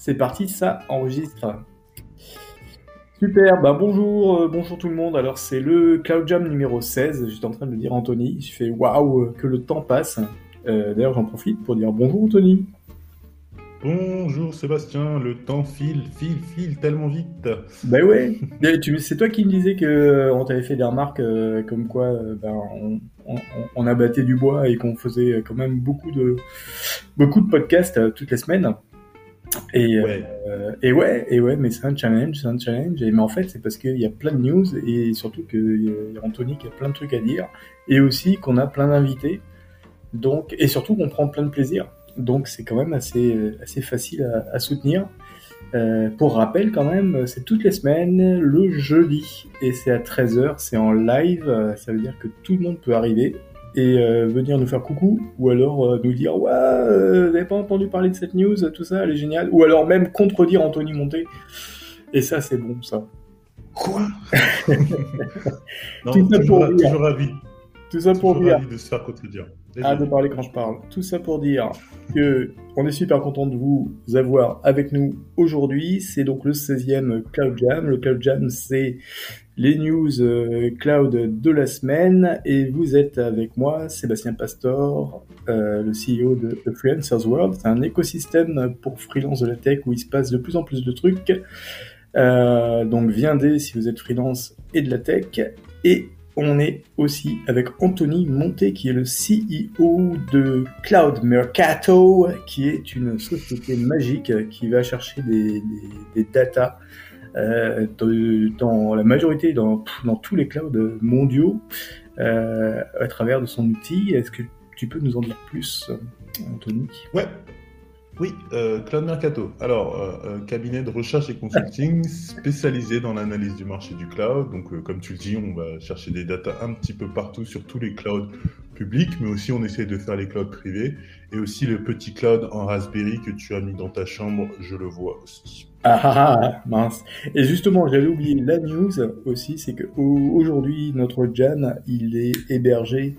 C'est parti, ça enregistre. Super, bah bonjour, euh, bonjour tout le monde. Alors c'est le Cloud Jam numéro 16, j'étais en train de le dire Anthony, je fais waouh que le temps passe. Euh, d'ailleurs j'en profite pour dire bonjour Anthony. Bonjour Sébastien, le temps file, file, file tellement vite. Bah ouais, c'est toi qui me disais que euh, on t'avait fait des remarques comme quoi ben, on, on, abattait du bois et qu'on faisait quand même beaucoup de beaucoup de podcasts toutes les semaines. Et ouais. Euh, et ouais, et ouais, mais c'est un challenge, c'est un challenge. Et mais en fait, c'est parce qu'il y a plein de news et surtout qu'il y a Anthony qui a plein de trucs à dire et aussi qu'on a plein d'invités. Donc et surtout qu'on prend plein de plaisir. Donc c'est quand même assez assez facile à, à soutenir. Euh, pour rappel quand même, c'est toutes les semaines le jeudi et c'est à 13h, c'est en live, ça veut dire que tout le monde peut arriver et euh, venir nous faire coucou, ou alors euh, nous dire ouais, euh, vous n'avez pas entendu parler de cette news, tout ça, elle est géniale, ou alors même contredire Anthony Monté. Et ça, c'est bon, ça. Quoi? Non, Tout ça toujours, pour dire. ravi. Tout ça pour dire. de se faire contredire. Ah, de parler quand je parle. Tout ça pour dire que on est super content de vous avoir avec nous aujourd'hui. C'est donc le 16e Cloud Jam. Le Cloud Jam, c'est les news euh, cloud de la semaine et vous êtes avec moi, Sébastien Pastor, euh, le CEO de, Freelancers World. C'est un écosystème pour freelance de la tech où il se passe de plus en plus de trucs. Euh, donc viendez si vous êtes freelance et de la tech. Et on est aussi avec Anthony Monté qui est le CEO de Cloud Mercato qui est une société magique qui va chercher des, datas euh, dans la majorité, dans, dans tous les clouds mondiaux, euh, à travers de son outil. Est-ce que tu peux nous en dire plus, Anthony? Ouais, oui, euh, Cloud Mercato. Alors, cabinet de recherche et consulting spécialisé dans l'analyse du marché du cloud. Donc, comme tu le dis, on va chercher des datas un petit peu partout sur tous les clouds publics, mais aussi on essaie de faire les clouds privés et aussi le petit cloud en Raspberry que tu as mis dans ta chambre, je le vois aussi. Ah, ah, ah, ah mince. Et justement, j'avais oublié la news aussi, c'est que aujourd'hui notre Jan, il est hébergé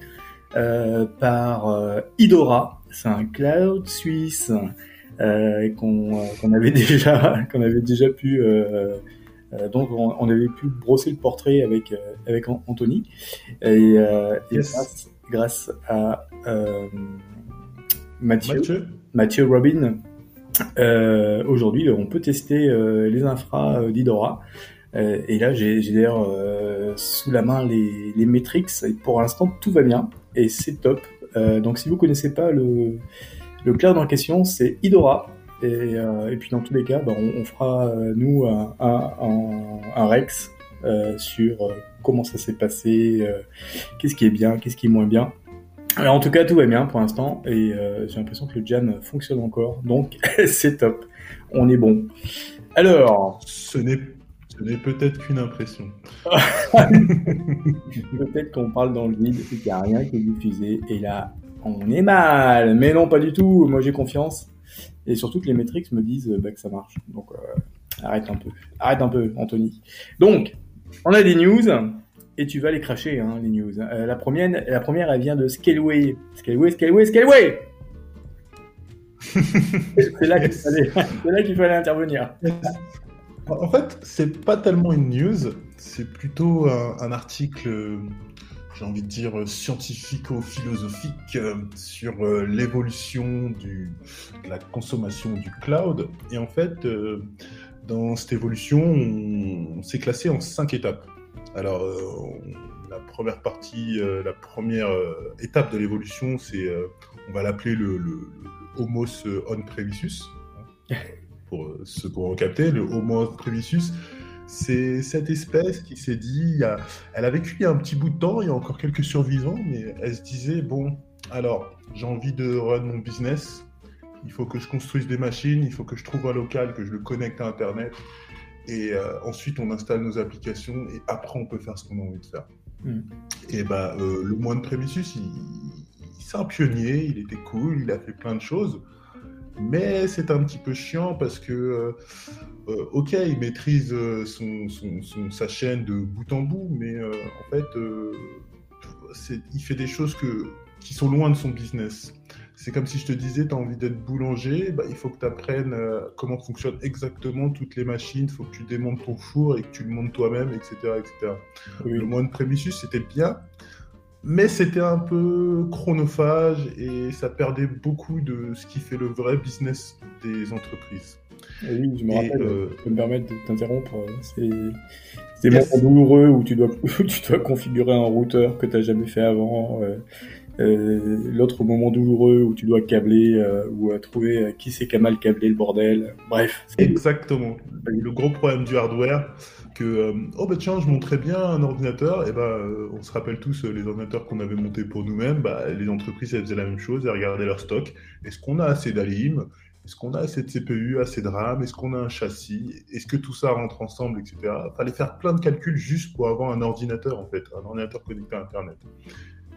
euh, par euh, Idora. C'est un cloud suisse euh, qu'on avait déjà qu'on avait déjà pu donc on, avait pu brosser le portrait avec avec Anthony et, grâce, à Mathieu, Mathieu, Mathieu Robin euh, aujourd'hui, on peut tester euh, les infras euh, d'Idora. et là, j'ai d'ailleurs sous la main les, les metrics. Et pour l'instant, tout va bien et c'est top. donc, si vous connaissez pas le, le cloud en question, c'est Idora. Et, et, puis dans tous les cas, bah, on, fera nous un, un, un Rex sur comment ça s'est passé, qu'est-ce qui est bien, qu'est-ce qui est moins bien. Alors, en tout cas, tout va bien pour l'instant et euh, j'ai l'impression que le jam fonctionne encore, donc c'est top. On est bon. Alors, ce n'est ce n'est peut-être qu'une impression. peut-être qu'on parle dans le vide et qu'il n'y a rien qui est diffusé et là, on est mal. Mais non, pas du tout. Moi, j'ai confiance et surtout que les métriques me disent bah, que ça marche. Donc, euh, arrête un peu. Arrête un peu, Anthony. Donc, on a des news et tu vas les cracher, hein, les news. Euh, la, première, la première, elle vient de Scaleway. Scaleway, Scaleway, Scaleway C'est là qu'il fallait, intervenir. En fait, c'est pas tellement une news, c'est plutôt un, article, j'ai envie de dire, scientifico-philosophique euh, sur euh, l'évolution de la consommation du cloud. Et en fait, dans cette évolution, on s'est classé en cinq étapes. Alors, euh, la première partie, euh, la première euh, étape de l'évolution, c'est, on va l'appeler le, Homo on premisus. Hein, pour ceux qui ont capté, le Homo premisus, c'est cette espèce qui s'est dit, elle a vécu il y a un petit bout de temps, il y a encore quelques survivants, mais elle se disait, bon, alors, j'ai envie de run mon business, il faut que je construise des machines, il faut que je trouve un local, que je le connecte à Internet, et euh, ensuite, on installe nos applications et après, on peut faire ce qu'on a envie de faire. Hmm. Et bah, euh, le moine Prémissus, il, c'est un pionnier, il était cool, il a fait plein de choses. Mais c'est un petit peu chiant parce que, euh, ok, il maîtrise son, son, sa chaîne de bout en bout, mais en fait, il fait des choses que, qui sont loin de son business. C'est comme si je te disais, tu as envie d'être boulanger, bah, il faut que tu apprennes euh, comment fonctionnent exactement toutes les machines, il faut que tu démontes ton four et que tu le montes toi-même, etc. etc. Le moine prémissus, c'était bien, mais c'était un peu chronophage et ça perdait beaucoup de ce qui fait le vrai business des entreprises. oui, je me rappelle, euh, je peux me permettre de t'interrompre, c'est des moments douloureux où tu dois, tu dois configurer un routeur que tu n'as jamais fait avant. Euh, euh, l'autre moment douloureux où tu dois câbler euh, ou trouver euh, qui c'est qui mal câblé le bordel. Bref. Exactement. Le gros problème du hardware, que oh bah tiens, je montrais bien un ordinateur, et bah on se rappelle tous les ordinateurs qu'on avait montés pour nous-mêmes, bah, les entreprises elles faisaient la même chose, elles regardaient leur stock. Est-ce qu'on a assez d'ALIM? Est-ce qu'on a assez de CPU, assez de RAM? Est-ce qu'on a un châssis? Est-ce que tout ça rentre ensemble, etc. Fallait faire plein de calculs juste pour avoir un ordinateur, en fait, un ordinateur connecté à Internet.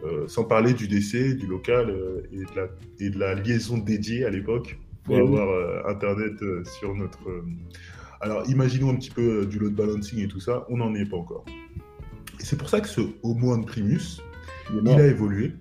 Euh, sans parler du DC, du local euh, et, de la, et, de la, liaison dédiée à l'époque pour avoir euh, Internet sur notre... Alors imaginons un petit peu du load balancing et tout ça, on n'en est pas encore. Et c'est pour ça que ce Homo Primus, il, a évolué.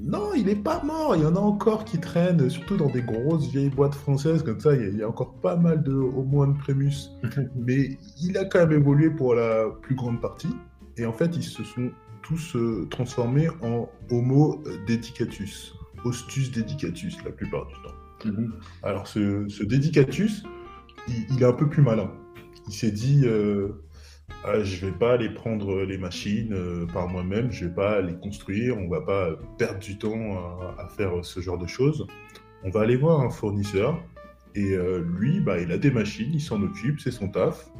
Non, il n'est pas mort. Il y en a encore qui traînent, surtout dans des grosses vieilles boîtes françaises comme ça. Il y a, encore pas mal de Homo Primus. Mais il a quand même évolué pour la plus grande partie. Et en fait, ils se sont tous se transformer en Homo dedicatus, Hostus dedicatus la plupart du temps. Mhm. Alors ce, ce dedicatus, il, est un peu plus malin. Il s'est dit, euh, ah, je vais pas aller prendre les machines euh, par moi-même, je vais pas les construire, on va pas perdre du temps à, faire ce genre de choses. On va aller voir un fournisseur et euh, lui, bah, il a des machines, il s'en occupe, c'est son taf.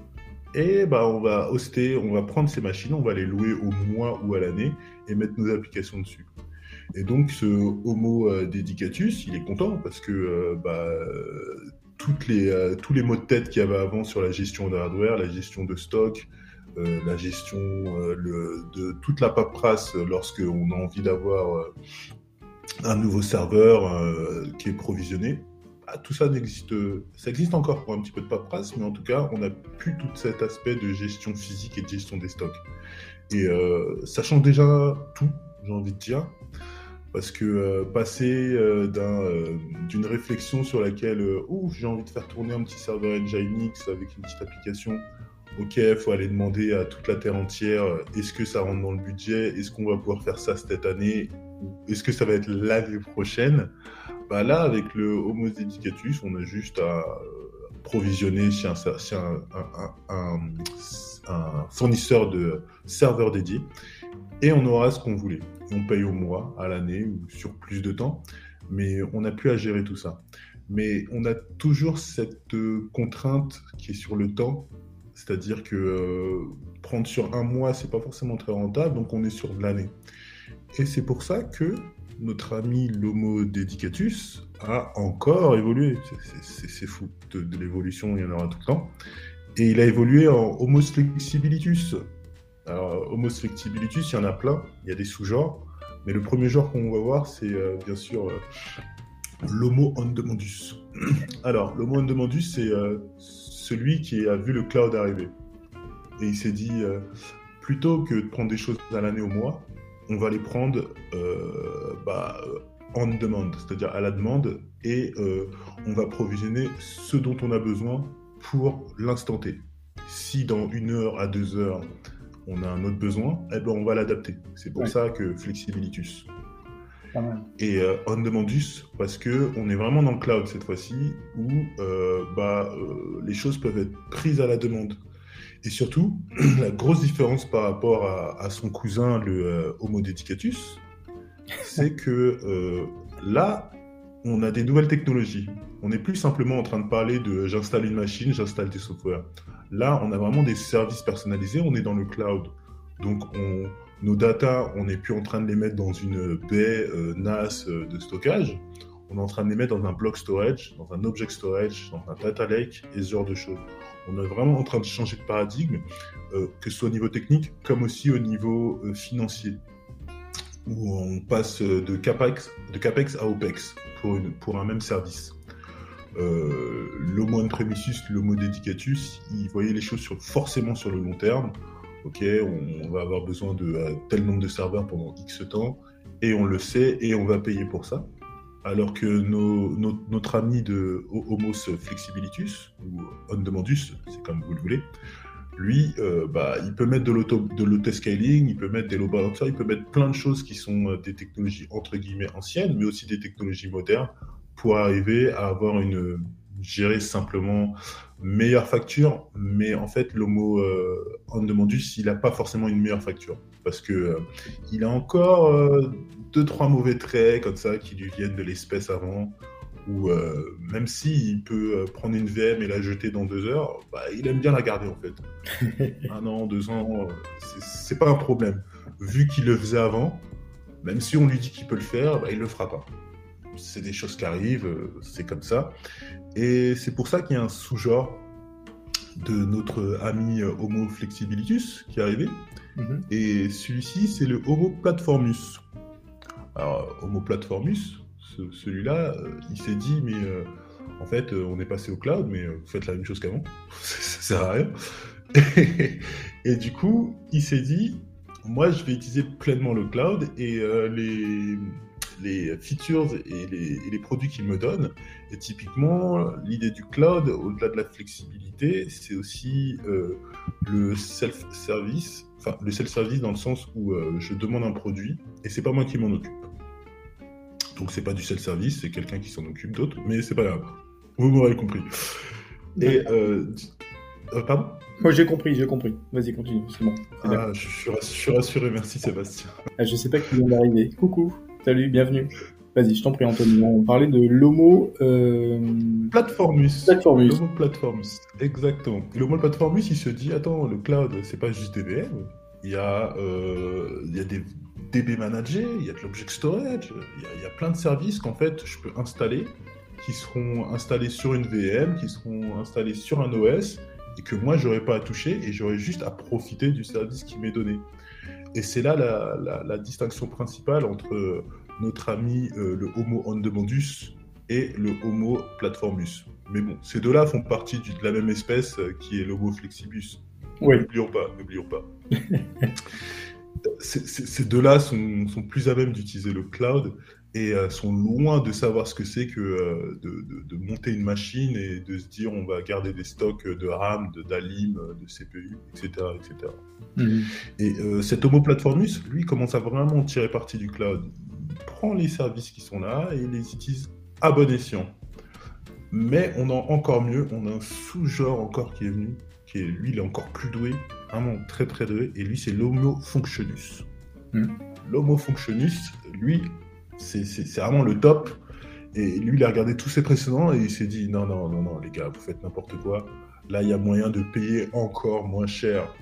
Et bah, on va hoster, on va prendre ces machines, on va les louer au mois ou à l'année et mettre nos applications dessus. Et donc ce Homo euh, Dedicatus, il est content parce que euh, bah, toutes les, euh, tous les mots de tête qu'il y avait avant sur la gestion de hardware, la gestion de stock, la gestion de toute la paperasse lorsqu'on a envie d'avoir un nouveau serveur qui est provisionné, ah, tout ça n'existe, ça existe encore pour un petit peu de paperasse, mais en tout cas, on n'a plus tout cet aspect de gestion physique et de gestion des stocks. Et euh, ça change déjà tout, j'ai envie de dire, parce que euh, passer euh, d'une réflexion sur laquelle, ouf, j'ai envie de faire tourner un petit serveur Nginx avec une petite application, ok, il faut aller demander à toute la terre entière, est-ce que ça rentre dans le budget, est-ce qu'on va pouvoir faire ça cette année, est-ce que ça va être l'année prochaine? Bah là, avec le Homo Dedicatus, on a juste à euh, provisionner chez un, fournisseur de serveurs dédiés et on aura ce qu'on voulait. On paye au mois, à l'année ou sur plus de temps, mais on n'a plus à gérer tout ça. Mais on a toujours cette euh, contrainte qui est sur le temps, c'est-à-dire que euh, prendre sur un mois, c'est pas forcément très rentable, donc on est sur de l'année. Et c'est pour ça que notre ami l'Homo dedicatus a encore évolué. C'est fou de, l'évolution, il y en aura tout le temps. Et il a évolué en Homo flexibilitus. Alors, Homo flexibilitus, il y en a plein, il y a des sous-genres. Mais le premier genre qu'on va voir, c'est euh, bien sûr euh, l'Homo ondemandus. Alors, l'Homo ondemandus, c'est euh, celui qui a vu le cloud arriver. Et il s'est dit, plutôt que de prendre des choses à l'année au mois, on va les prendre euh, bah, en demande, c'est-à-dire à la demande, et euh, on va provisionner ce dont on a besoin pour l'instant T. Si dans une heure à deux heures, on a un autre besoin, eh ben on va l'adapter. C'est pour ça que flexibilitus. Et euh, on demandus parce que on est vraiment dans le cloud cette fois-ci où bah, les choses peuvent être prises à la demande. Et surtout, la grosse différence par rapport à, son cousin, le euh, Homo dedicatus, c'est que euh, là, on a des nouvelles technologies. On n'est plus simplement en train de parler de j'installe une machine, j'installe des softwares. Là, on a vraiment des services personnalisés, on est dans le cloud. Donc, nos data, on n'est plus en train de les mettre dans une baie euh, NAS de stockage. On est en train de les mettre dans un block storage, dans un object storage, dans un data lake et ce genre de choses on est vraiment en train de changer de paradigme, euh, que ce soit au niveau technique comme aussi au niveau euh, financier, où on passe de CAPEX, de CAPEX à OPEX pour, un même service. Euh, l'homo impremissus, l'homo dedicatus, ils voyaient les choses forcément sur le long terme. Ok, on, va avoir besoin de tel nombre de serveurs pendant X temps, et on le sait, et on va payer pour ça. Alors que notre ami de Homos Flexibilitus, ou On Demandus, c'est comme vous le voulez, lui, euh, bah, il peut mettre de l'auto-scaling, il peut mettre des load balancers, il peut mettre plein de choses qui sont euh, des technologies entre guillemets anciennes, mais aussi des technologies modernes pour arriver à avoir une, gérer simplement meilleure facture, mais en fait, l'homo euh, Demandus, il n'a pas forcément une meilleure facture parce que euh, il a encore euh, deux trois mauvais traits comme ça qui lui viennent de l'espèce avant. Ou euh, même s'il peut prendre une VM et la jeter dans deux heures, bah, il aime bien la garder en fait. un an, deux ans, c'est pas un problème. Vu qu'il le faisait avant, même si on lui dit qu'il peut le faire, bah, il le fera pas. C'est des choses qui arrivent, c'est comme ça. Et c'est pour ça qu'il y a un sous-genre de notre ami Homo flexibilitus qui est arrivé. Mhm. Et celui-ci, c'est le Homo platformus. Alors, Homo platformus, celui-là, euh, il s'est dit, mais euh, en fait, euh, on est passé au cloud, mais vous faites la même chose qu'avant. ça sert à rien. et, du coup, il s'est dit, moi, je vais utiliser pleinement le cloud et les, les features et les, produits qu'il me donne. Et typiquement, l'idée du cloud, au-delà de la flexibilité, c'est aussi euh, le self-service, enfin le self-service dans le sens où euh, je demande un produit et c'est pas moi qui m'en occupe. Donc c'est pas du self-service, c'est quelqu'un qui s'en occupe d'autre, mais c'est pas grave. Vous m'aurez compris. Et euh, pardon? Moi j'ai compris, j'ai compris. Vas-y, continue, c'est bon. Ah, je, suis rassuré, merci Sébastien. Ah, je sais pas qui vient d'arriver. Coucou. Salut, bienvenue. Vas-y, je t'en prie, Anthony. On parlait de l'homo... Euh... Platformus. Platformus. L'homo platformus, exactement. L'homo platformus, il se dit, attends, le cloud, c'est pas juste DBM. Il y a, euh, il y a des DB managers, il y a de l'object storage, il y, a, il y a plein de services qu'en fait, je peux installer, qui seront installés sur une VM, qui seront installés sur un OS, et que moi, j'aurais pas à toucher, et j'aurais juste à profiter du service qui m'est donné. Et c'est là la, distinction principale entre notre ami euh, le Homo Ondemandus et le Homo platformus. Mais bon, ces deux-là font partie de la même espèce euh, qui est l'Homo flexibus. Oui. N'oublions pas, n'oublions pas. ces deux-là sont, sont, plus à même d'utiliser le cloud et euh, sont loin de savoir ce que c'est que euh, de, monter une machine et de se dire on va garder des stocks de RAM, de d'ALIM, de CPU, etc. etc. Et mhm. euh, cet Homo Platformus, lui, commence à vraiment tirer parti du cloud. Il prend les services qui sont là et les utilise à bon escient. Mais on a encore mieux, on a un sous-genre encore qui est venu, qui est lui, il est encore plus doué, vraiment très très doué, et lui, c'est l'Homo Functionus. Mhm. L'Homo Functionus, lui, c'est vraiment le top. Et lui, il a regardé tous ses précédents et il s'est dit non, non, non, non, les gars, vous faites n'importe quoi. Là, il y a moyen de payer encore moins cher.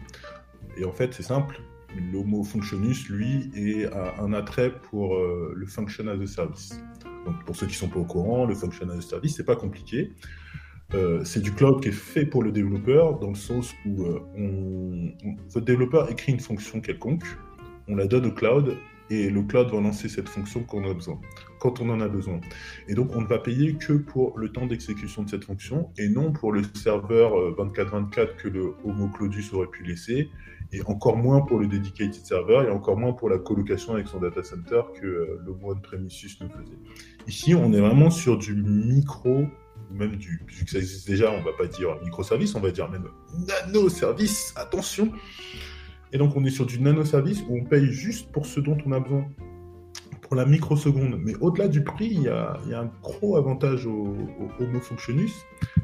Et en fait, c'est simple. L'homo functionus, lui, est un attrait pour euh, le function as a service. Donc, pour ceux qui ne sont pas au courant, le function as a service, c'est pas compliqué. Euh, c'est du cloud qui est fait pour le développeur, dans le sens où euh, votre développeur écrit une fonction quelconque, on la donne au cloud et le cloud va lancer cette fonction quand on a besoin, quand on en a besoin. Et donc, on ne va payer que pour le temps d'exécution de cette fonction et non pour le serveur 24-24 euh, que le Homo Claudius aurait pu laisser et encore moins pour le dedicated server et encore moins pour la colocation avec son data center que euh, le Homo on-premises ne faisait. Ici, on est vraiment sur du micro même du, vu que ça existe déjà, on va pas dire microservice, on va dire même nano-service, attention, et donc, on est sur du nano-service où on paye juste pour ce dont on a besoin, pour la microseconde. Mais au-delà du prix, il y, a, un gros avantage au, Homo Functionus,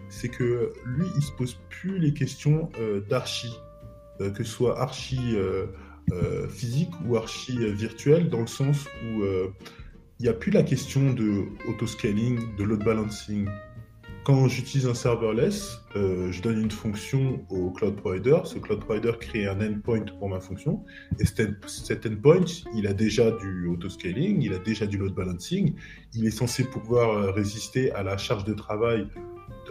c'est que lui, il se pose plus les questions euh, d'archi, euh, que ce soit archi euh, physique ou archi virtuel, dans le sens où il n'y a plus la question de auto-scaling, de load balancing, quand j'utilise un serverless, euh, je donne une fonction au cloud provider. Ce cloud provider crée un endpoint pour ma fonction. Et cet endpoint, il a déjà du auto-scaling, il a déjà du load balancing. Il est censé pouvoir euh, résister à la charge de travail,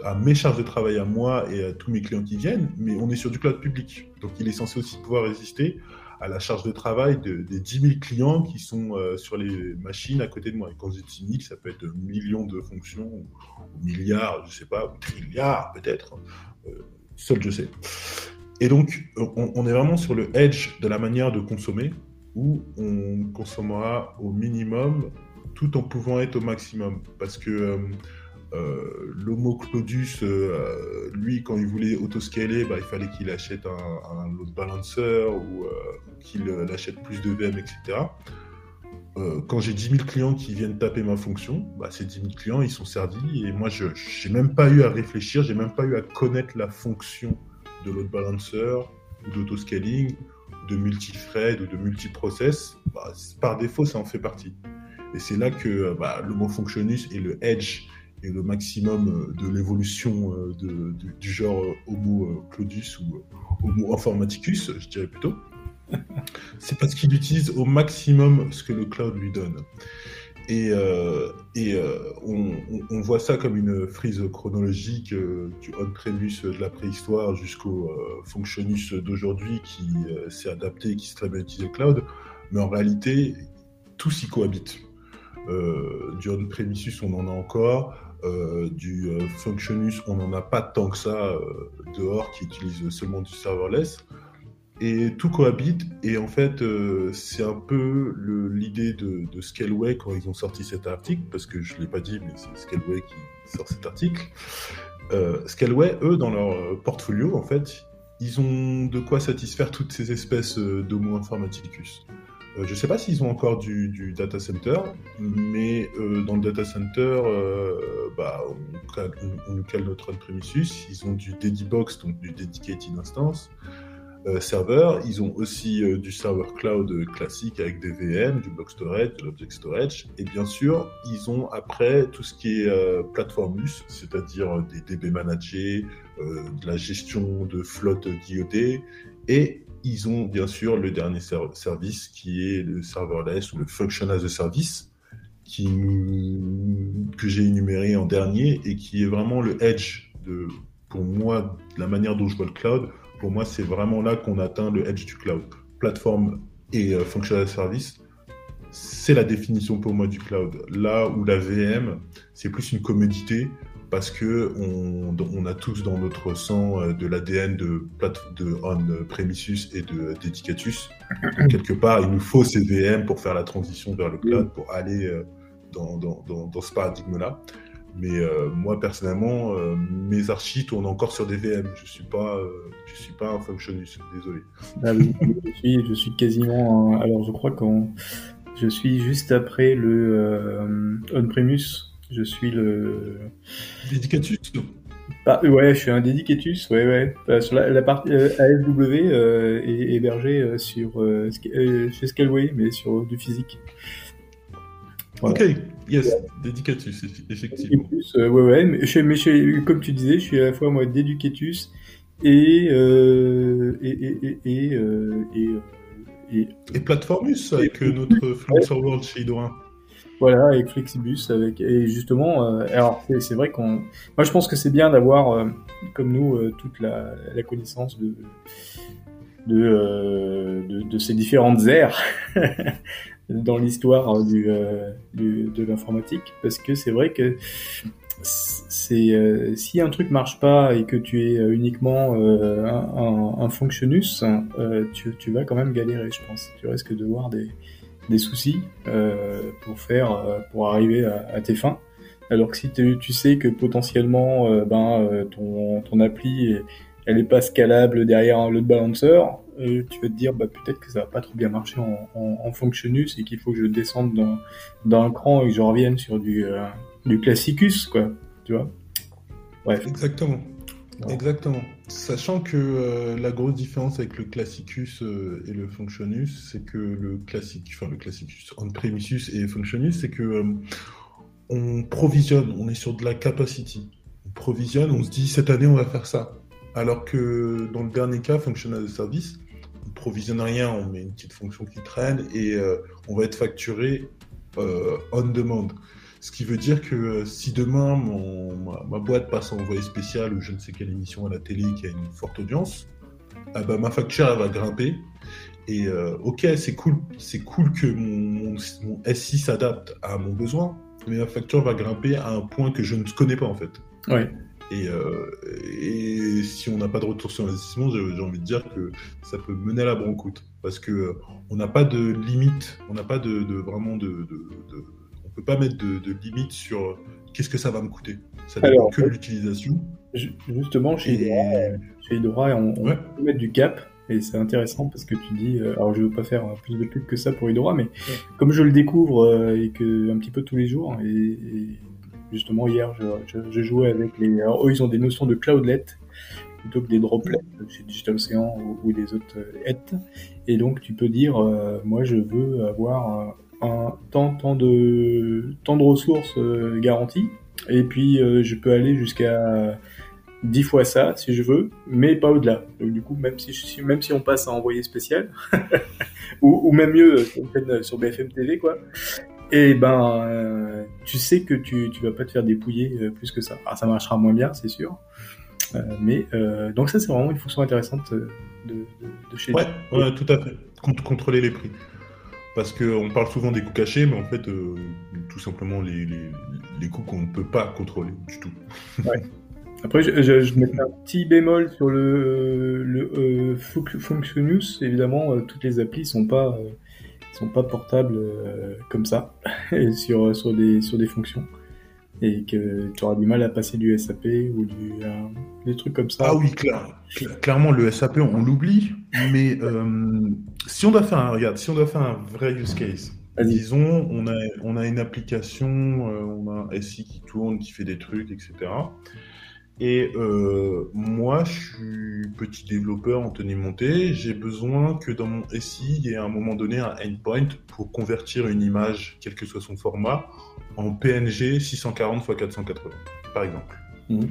à mes charges de travail à moi et à tous mes clients qui viennent. Mais on est sur du cloud public. Donc il est censé aussi pouvoir résister à la charge de travail des 10 000 clients qui sont euh, sur les machines à côté de moi. Et quand je dis 10 000, ça peut être millions de fonctions, ou, milliards, je sais pas, ou trilliards peut-être. Euh, seul je sais. Et donc, on, est vraiment sur le edge de la manière de consommer, où on consommera au minimum tout en pouvant être au maximum. Parce que euh, l'Homo Claudius, lui, quand il voulait autoscaler, bah, il fallait qu'il achète un, load balancer ou qu'il achète plus de VM, etc. quand j'ai 10 000 clients qui viennent taper ma fonction, bah, ces 10 000 clients, ils sont servis et moi, je n'ai même pas eu à réfléchir, j'ai même pas eu à connaître la fonction de load balancer d'autoscaling de multi-thread ou de multi-process, bah, par défaut, ça en fait partie. Et c'est là que bah, l'homo functionis et le edge et le maximum euh, de l'évolution euh, du genre euh, Homo Claudius ou Homo Informaticus, je dirais plutôt. C'est parce qu'il utilise au maximum ce que le cloud lui donne. Et, et on, voit ça comme une frise chronologique du on-premise de la préhistoire jusqu'au functionus d'aujourd'hui qui s'est adapté, qui s'est utilisé le cloud. Mais en réalité, tout s'y cohabite. du on-premises, on en a encore. Euh, du euh, Functionus, on n'en a pas tant que ça euh, dehors qui utilise seulement du serverless. Et tout cohabite. Et en fait, c'est un peu l'idée de, de, Scaleway quand ils ont sorti cet article, parce que je ne l'ai pas dit, mais c'est Scaleway qui sort cet article. Scaleway, eux, dans leur portfolio, en fait, ils ont de quoi satisfaire toutes ces espèces d'Homo informaticus. Euh, je ne sais pas s'ils ont encore du, data center, mais euh, dans le data center, euh, bah, on, nous cale notre on-premises. Ils ont du Dedibox, donc du Dedicated Instance serveur. Ils ont aussi du server cloud classique avec des VM, du block storage, de l'object storage. Et bien sûr, ils ont après tout ce qui est platformus, c'est-à-dire des DB managés, de la gestion de flotte d'IoT et ils ont bien sûr le dernier service qui est le serverless ou le function as a service que j'ai énuméré en dernier et qui est vraiment le edge de, pour moi, la manière dont je vois le cloud. Pour moi, c'est vraiment là qu'on atteint le edge du cloud. Plateforme et euh, function as a service, c'est la définition pour moi du cloud. Là où la VM, c'est plus une commodité parce que on, a tous dans notre sang euh, de l'ADN de, de on-premises et de Dedicatus. quelque part, il nous faut ces VM pour faire la transition vers le cloud, pour aller euh, dans, ce paradigme-là. Mais euh, moi, personnellement, mes archis tournent encore sur des VM. Je ne suis, pas, je suis pas un functionist, désolé. Ah je, suis, je suis quasiment... alors, je crois que je suis juste après le on-premise je suis le. Dédicatus ah, Ouais, je suis un dédicatus, ouais, ouais. Euh, sur la, partie euh, ASW euh, est hébergé sur, chez Scaleway, mais sur du physique. Ok, yes, dédicatus, effectivement. Dédicatus, ouais, ouais, mais, mais comme tu disais, je suis à la fois moi dédicatus et, et, et, et, et, et, Platformus avec notre Fluencer World chez Hydroin. Voilà, avec Flexibus, avec et justement, euh, alors c'est vrai qu'on, moi je pense que c'est bien d'avoir, euh, comme nous, euh, toute la, connaissance de de, de, ces différentes aires dans l'histoire du, de l'informatique, parce que c'est vrai que c'est si un truc marche pas et que tu es uniquement un, un, tu, tu vas quand même galérer, je pense. Tu risques de voir des des soucis euh, pour faire euh, pour arriver à, tes fins. Alors que si tu sais que potentiellement euh, ben ton, ton appli elle est pas scalable derrière un load balancer, tu vas te dire bah peut-être que ça va pas trop bien marcher en, en, functionus et qu'il faut que je descende d'un cran et que je revienne sur du du classicus quoi, tu vois? Exactement. Exactement. Sachant que euh, la grosse différence avec le Classicus euh, et le Functionus, c'est que le classique, enfin le Classicus on-premises et Functionus, c'est que euh, on provisionne, on est sur de la capacity. On provisionne, on se dit cette année on va faire ça. Alors que dans le dernier cas, Function as a Service, on provisionne rien, on met une petite fonction qui traîne et on va être facturé on demand. Ce qui veut dire que euh, si demain ma, boîte passe en envoyé spécial ou je ne sais quelle émission à la télé qui a une forte audience, ah bah, ma facture elle va grimper. Et euh, ok, c'est cool, c'est cool que mon, SI s'adapte à mon besoin, mais ma facture va grimper à un point que je ne connais pas en fait. Ouais. Et, euh, et, si on n'a pas de retour sur investissement, j'ai envie de dire que ça peut mener à la banqueroute. Parce que on n'a pas de limite, on n'a pas de, vraiment de, peux pas mettre de, limite sur qu'est-ce que ça va me coûter. Ça dépend que de l'utilisation. Justement, chez, Edora, on, peut mettre du cap. Et c'est intéressant parce que tu dis, alors je veux pas faire plus de pub que ça pour Edora, mais comme je le découvre et que un petit peu tous les jours, et, justement hier, je, jouais avec les. Alors eux, ils ont des notions de cloudlet plutôt que des droplets chez Digital Ocean ou, des autres aides. Et donc tu peux dire, euh, moi je veux avoir un tant, tant, de, tant de ressources euh, garanties. Et puis euh, je peux aller jusqu'à 10 fois ça si je veux, mais pas au-delà. Donc du coup, même si, même si on passe à envoyer spécial, ou, ou, même mieux sur BFM TV, quoi, et ben tu sais que tu, tu vas pas te faire dépouiller plus que ça. Alors ça marchera moins bien, c'est sûr. Euh, mais euh, donc ça c'est vraiment une fonction intéressante de, de, chez ouais, ouais, tout à fait. contrôler les prix. Parce qu'on parle souvent des coûts cachés, mais en fait, euh, tout simplement les, les, les coûts qu'on ne peut pas contrôler du tout. Après, je, mets un petit bémol sur le, le euh, Functionus. Évidemment, toutes les applis sont pas sont pas portables comme ça sur sur des sur des fonctions et que tu auras du mal à passer du SAP ou du, euh, des trucs comme ça. Ah oui, clairement, le SAP, on, l'oublie, mais euh, si on doit faire un, regarde, si on doit faire un vrai use case, disons, on a, on a une application, euh, on a un SI qui tourne, qui fait des trucs, etc. Et moi, je suis petit développeur en tenue montée. J'ai besoin que dans mon SI, il y ait à un moment donné un endpoint pour convertir une image, quel que soit son format, en PNG 640 x 480, par exemple. Mhm.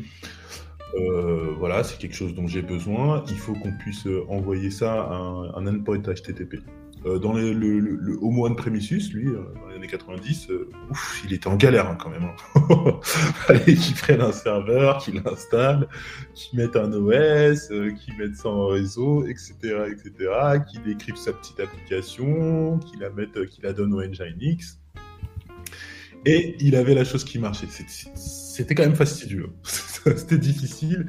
Euh, voilà, c'est quelque chose dont j'ai besoin. Il faut qu'on puisse euh, envoyer ça à un, endpoint HTTP. Euh, dans le, le, le, Homo One lui, dans les années 90, ouf, il était en galère hein, quand même. Hein. Fallait qu'il prenne un serveur, qu'il l'installe, qu'il mette un OS, qu'il mette ça en réseau, etc., etc., qu'il décrypte sa petite application, qu'il la mette, qu'il la donne au Nginx. Et il avait la chose qui marchait. C'était quand même fastidieux. C'était difficile.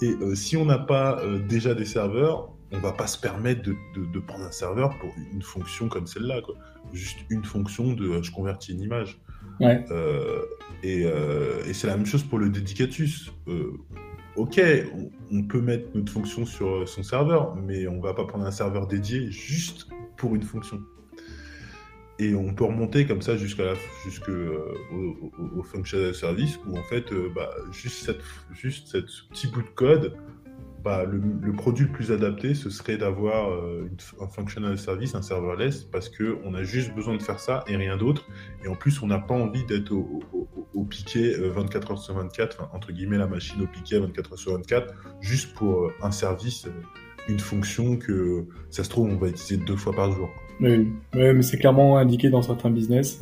Et euh, si on n'a pas euh, déjà des serveurs, on va pas se permettre de, de, prendre un serveur pour une fonction comme celle-là. Juste une fonction de euh, je convertis une image. Ouais. et, et c'est la même chose pour le dédicatus. ok, on, on, peut mettre notre fonction sur son serveur, mais on va pas prendre un serveur dédié juste pour une fonction et on peut remonter comme ça jusqu'à jusque euh, au, functional service où en fait euh, bah, juste cette juste ce petit bout de code bah, le, produit le plus adapté ce serait d'avoir euh, un functional service un serverless parce que on a juste besoin de faire ça et rien d'autre. Et en plus on n'a pas envie d'être au, au, piqué 24 heures sur 24 entre guillemets la machine au piqué 24 heures sur 24 juste pour un service une fonction que ça se trouve on va utiliser deux fois par jour oui, mais c'est clairement indiqué dans certains business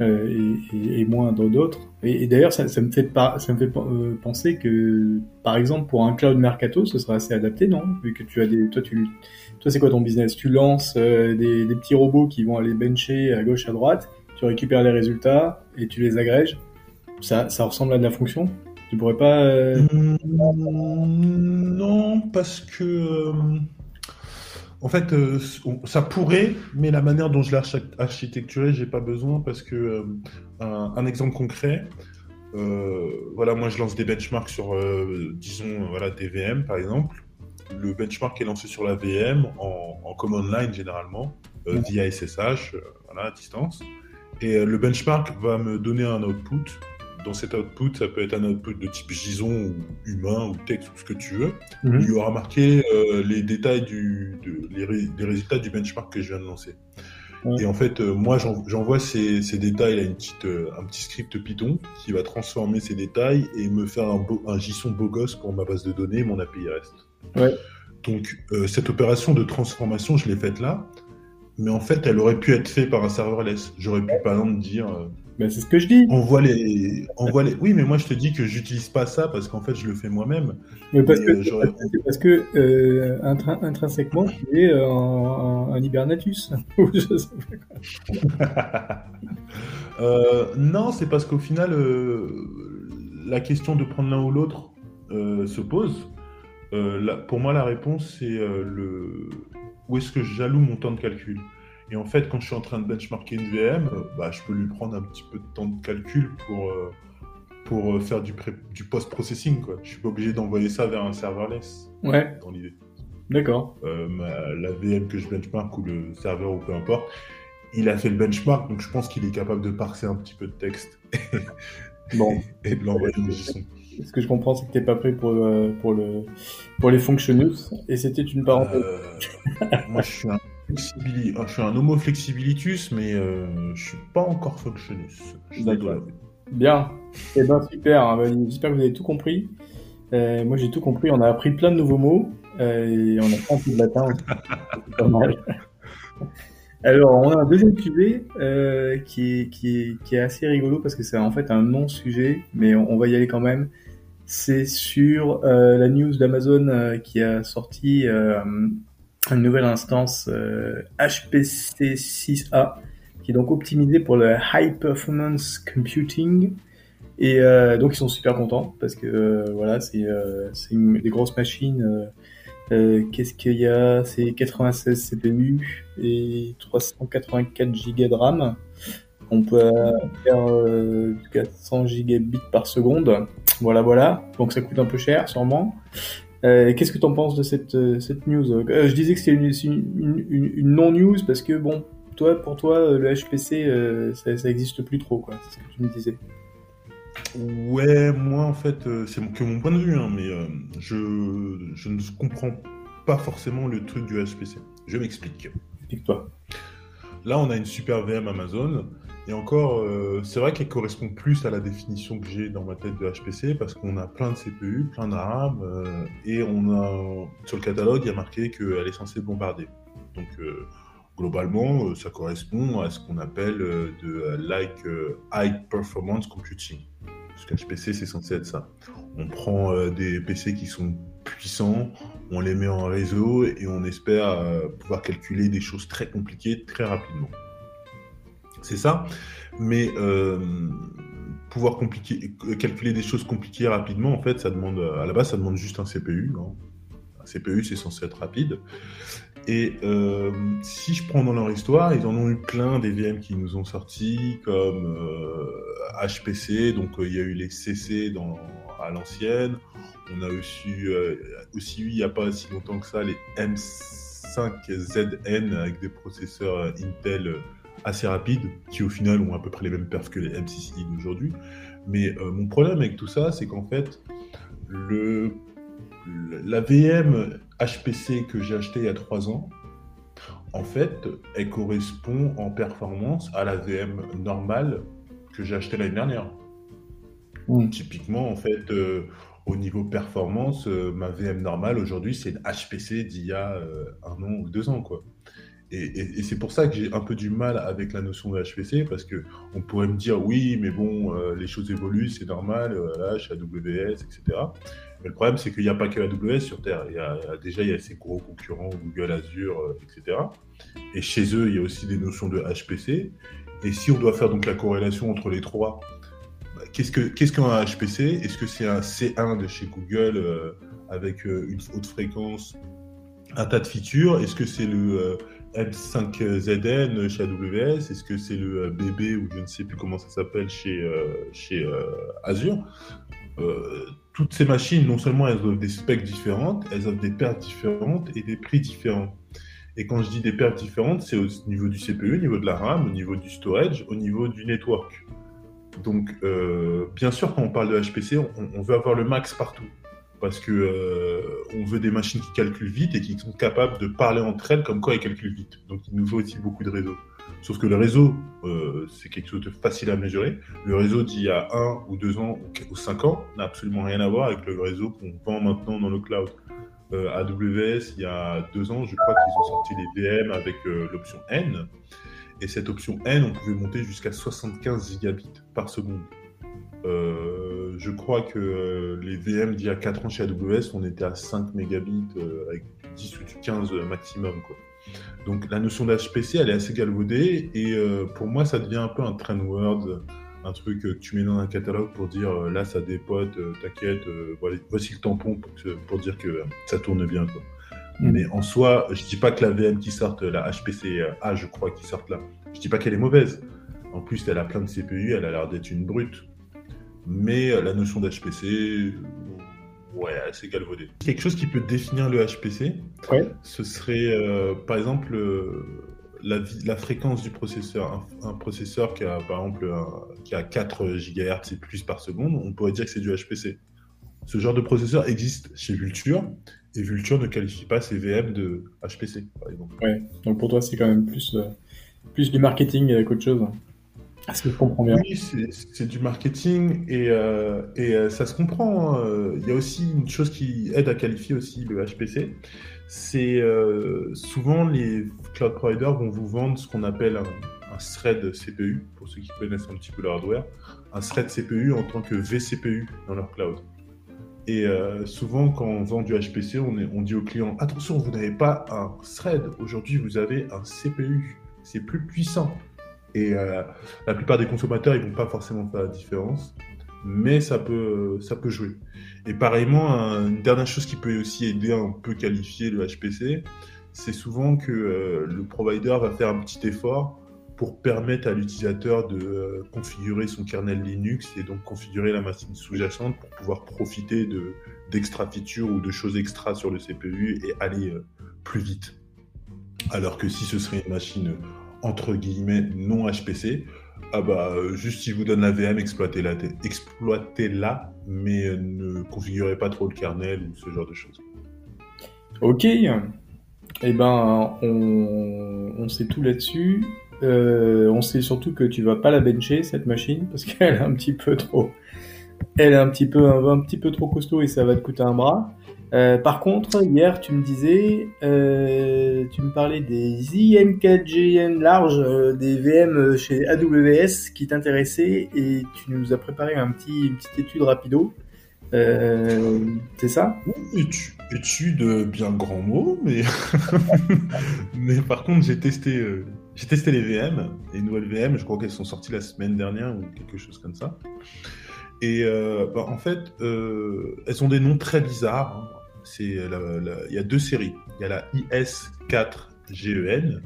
euh, et, moins dans d'autres. Et, d'ailleurs, ça, me fait, euh, penser que, par exemple, pour un cloud mercato, ce serait assez adapté, non? Vu que tu as des, toi, tu, toi, c'est quoi ton business? Tu lances euh, des, des, petits robots qui vont aller bencher à gauche, à droite, tu récupères les résultats et tu les agrèges? Ça, ça ressemble à de la fonction? Tu pourrais pas mmh, Non, parce que en fait, euh, ça pourrait, mais la manière dont je l'ai architecturé, j'ai pas besoin parce que euh, un, exemple concret, euh, voilà, moi je lance des benchmarks sur, disons, voilà, des VM par exemple. Le benchmark est lancé sur la VM en, command line généralement, via SSH, voilà, à distance. Et le benchmark va me donner un output dans cet output, ça peut être un output de type JSON ou humain ou texte ou ce que tu veux. Mhm. Il y aura marqué euh, les détails du, les, résultats du benchmark que je viens de lancer. Et en fait, euh, moi, j'envoie ces, ces, détails à une petite, euh, un petit script Python qui va transformer ces détails et me faire un, un JSON beau gosse pour ma base de données, mon API REST. Ouais. Donc, cette opération de transformation, je l'ai faite là, mais en fait, elle aurait pu être faite par un serverless. J'aurais pu, par exemple, dire ben, c'est ce que je dis. On voit les, on voit les. Oui, mais moi je te dis que j'utilise pas ça parce qu'en fait je le fais moi-même. Mais parce, que, euh, parce que euh, intrinsèquement tu es un, un, hibernatus. euh, non, c'est parce qu'au final euh, la question de prendre l'un ou l'autre euh, se pose. pour moi la réponse c'est le où est-ce que j'alloue mon temps de calcul? Et en fait, quand je suis en train de benchmarker une VM, bah, je peux lui prendre un petit peu de temps de calcul pour, pour faire du, du post-processing. Je suis pas obligé d'envoyer ça vers un serverless. Ouais. Dans l'idée. D'accord. la VM que je benchmark ou le serveur ou peu importe, il a fait le benchmark, donc je pense qu'il est capable de parser un petit peu de texte bon. et de l'envoyer au JSON. Ce que je comprends, c'est que tu n'es pas prêt pour, euh, pour, le, pour les functionals, et c'était une parenthèse. Euh, moi, je suis un, je suis un homo flexibilitus, mais euh, je suis pas encore functionus. D'accord. Bien. Eh ben, super. Hein. J'espère que vous avez tout compris. moi, j'ai tout compris. On a appris plein de nouveaux mots, et on a pas un peu de latin. c'est pas mal. Alors, on a un deuxième sujet euh, qui, est, qui, est, qui, est, assez rigolo parce que c'est en fait un non-sujet, mais on, va y aller quand même. C'est sur euh, la news d'Amazon euh, qui a sorti euh, une nouvelle instance HPC 6A qui est donc optimisée pour le High Performance Computing. Et donc ils sont super contents parce que voilà, c'est des grosses machines euh, qu'est-ce qu'il y a? C'est 96 CPU et 384 Go de RAM. On peut faire 400 euh, gigabits par seconde. Voilà, voilà. Donc ça coûte un peu cher, sûrement. Euh, qu'est-ce que tu en penses de cette, cette news Je disais que c'était une, une, non-news parce que, bon, toi, pour toi, le HPC, ça, ça existe plus trop, quoi. C'est ce que tu me disais. Ouais, moi en fait, euh, c'est que mon point de vue, hein, mais euh, je, je ne comprends pas forcément le truc du HPC. Je m'explique. Explique-toi. Là, on a une super VM Amazon, et encore, euh, c'est vrai qu'elle correspond plus à la définition que j'ai dans ma tête de HPC, parce qu'on a plein de CPU, plein de RAM, et on a sur le catalogue, il y a marqué qu'elle est censée bombarder. Donc globalement, ça correspond à ce qu'on appelle de like high performance computing. Parce qu'HPC, c'est censé être ça. On prend euh, des PC qui sont puissants, on les met en réseau et on espère euh, pouvoir calculer des choses très compliquées très rapidement. C'est ça. Mais euh, pouvoir calculer des choses compliquées rapidement, en fait, ça demande, à la base, ça demande juste un CPU. Hein. Un CPU, c'est censé être rapide. Et euh, si je prends dans leur histoire, ils en ont eu plein des VM qui nous ont sortis, comme HPC, euh, donc il y a eu les CC dans, à l'ancienne. On a aussi, aussi eu, il n'y a pas si longtemps que ça, les M5ZN avec des processeurs Intel assez rapides, qui au final ont à peu près les mêmes perfs que les M6i d'aujourd'hui. Mais mon problème avec tout ça, c'est qu'en fait, le, la VM HPC que j'ai acheté il y a trois ans, en fait, elle correspond en performance à la VM normale que j'ai acheté l'année dernière. Typiquement, en fait, euh, au niveau performance, euh, ma VM normale aujourd'hui, c'est une HPC d'il y a euh, un an ou deux ans, quoi. Et, c'est pour ça que j'ai un peu du mal avec la notion de HPC, parce que on pourrait me dire oui, mais bon, les choses évoluent, c'est normal, voilà, chez AWS, etc. Mais le problème, c'est qu'il n'y a pas que AWS sur Terre. Déjà, il y a ses gros concurrents, Google, Azure, euh, etc. Et chez eux, il y a aussi des notions de HPC. Et si on doit faire donc la corrélation entre les trois, bah, qu'est-ce qu'un HPC Est-ce que c'est un C1 de chez Google euh, avec euh, une haute fréquence, un tas de features? Est-ce que c'est le M5ZN chez AWS Est-ce que c'est le BB ou je ne sais plus comment ça s'appelle chez, chez Azure toutes ces machines, non seulement elles offrent des specs différentes, elles offrent des pertes différentes et des prix différents. Et quand je dis des pertes différentes, c'est au niveau du CPU, au niveau de la RAM, au niveau du storage, au niveau du network. Donc, euh, bien sûr, quand on parle de HPC, on, veut avoir le max partout. Parce que euh, on veut des machines qui calculent vite et qui sont capables de parler entre elles comme quoi elles calculent vite. Donc, il nous faut aussi beaucoup de réseaux. Sauf que le réseau, euh, c'est quelque chose de facile à mesurer. Le réseau d'il y a un ou deux ans ou cinq ans n'a absolument rien à voir avec le réseau qu'on vend maintenant dans le cloud. Euh, AWS, il y a deux ans, je crois qu'ils ont sorti les VM avec l'option N. Et cette option N, on pouvait monter jusqu'à 75 gigabits par seconde. Je crois que les VM d'il y a 4 ans chez AWS, on était à 5 mégabits avec 10 ou 15 maximum. Quoi. Donc la notion d'HPC, elle est assez galvaudée et euh, pour moi, ça devient un peu un trend word, un truc que tu mets dans un catalogue pour dire euh, là, ça dépote, euh, t'inquiète, voici le tampon pour, dire que ça tourne bien. Mm. Mais en soi, je dis pas que la VM qui sorte, la HPC A, je crois, qui sorte là, je dis pas qu'elle est mauvaise. En plus, elle a plein de CPU, elle a l'air d'être une brute. Mais la notion d'HPC, ouais, c'est galvaudé. Quelque chose qui peut définir le HPC, ce serait, euh, par exemple, euh, la, la, fréquence du processeur. Un, processeur qui a, par exemple, qui a 4 GHz et plus par seconde, on pourrait dire que c'est du HPC. Ce genre de processeur existe chez Vulture, et Vulture ne qualifie pas ses VM de HPC, par exemple. Ouais, donc pour toi, c'est quand même plus, euh, plus du marketing qu'autre chose. Oui, c'est du marketing et, euh, euh, ça se comprend. Hein. Il y a aussi une chose qui aide à qualifier aussi le HPC. C'est souvent les cloud providers vont vous vendre ce qu'on appelle un, thread CPU, pour ceux qui connaissent un petit peu le hardware, un thread CPU en tant que vCPU dans leur cloud. Et euh, souvent, quand on vend du HPC, on, on dit au client attention, vous n'avez pas un thread. Aujourd'hui, vous avez un CPU. C'est plus puissant. Et euh, la plupart des consommateurs, ils vont pas forcément faire la différence, mais ça peut, ça peut jouer. Et pareillement, une dernière chose qui peut aussi aider à un peu qualifier le HPC, c'est souvent que euh, le provider va faire un petit effort pour permettre à l'utilisateur de euh, configurer son kernel Linux et donc configurer la machine sous-jacente pour pouvoir profiter de d'extra features ou de choses extra sur le CPU et aller plus vite. Alors que si ce serait une machine entre guillemets non HPC, ah bah juste si vous donne la VM, exploitez-la, exploitez-la, mais ne configurez pas trop le kernel ou ce genre de choses. Ok, eh ben on, on sait tout là-dessus. Euh, on sait surtout que tu vas pas la bencher cette machine parce qu'elle est un petit peu trop, elle est un petit peu un, petit peu trop costaud et ça va te coûter un bras. Euh, par contre, hier tu me disais, euh, tu me parlais des IM4GN larges, des VM chez AWS qui t'intéressaient et tu nous as préparé un petit, une petite étude rapido. c'est ça? Étude, bien grand mot, mais mais par contre j'ai testé j'ai testé les VM, les nouvelles VM, je crois qu'elles sont sorties la semaine dernière ou quelque chose comme ça. Et euh, bah, en fait, euh, elles ont des noms très bizarres. Hein. C'est il y a deux séries. Il y a la IS4GEN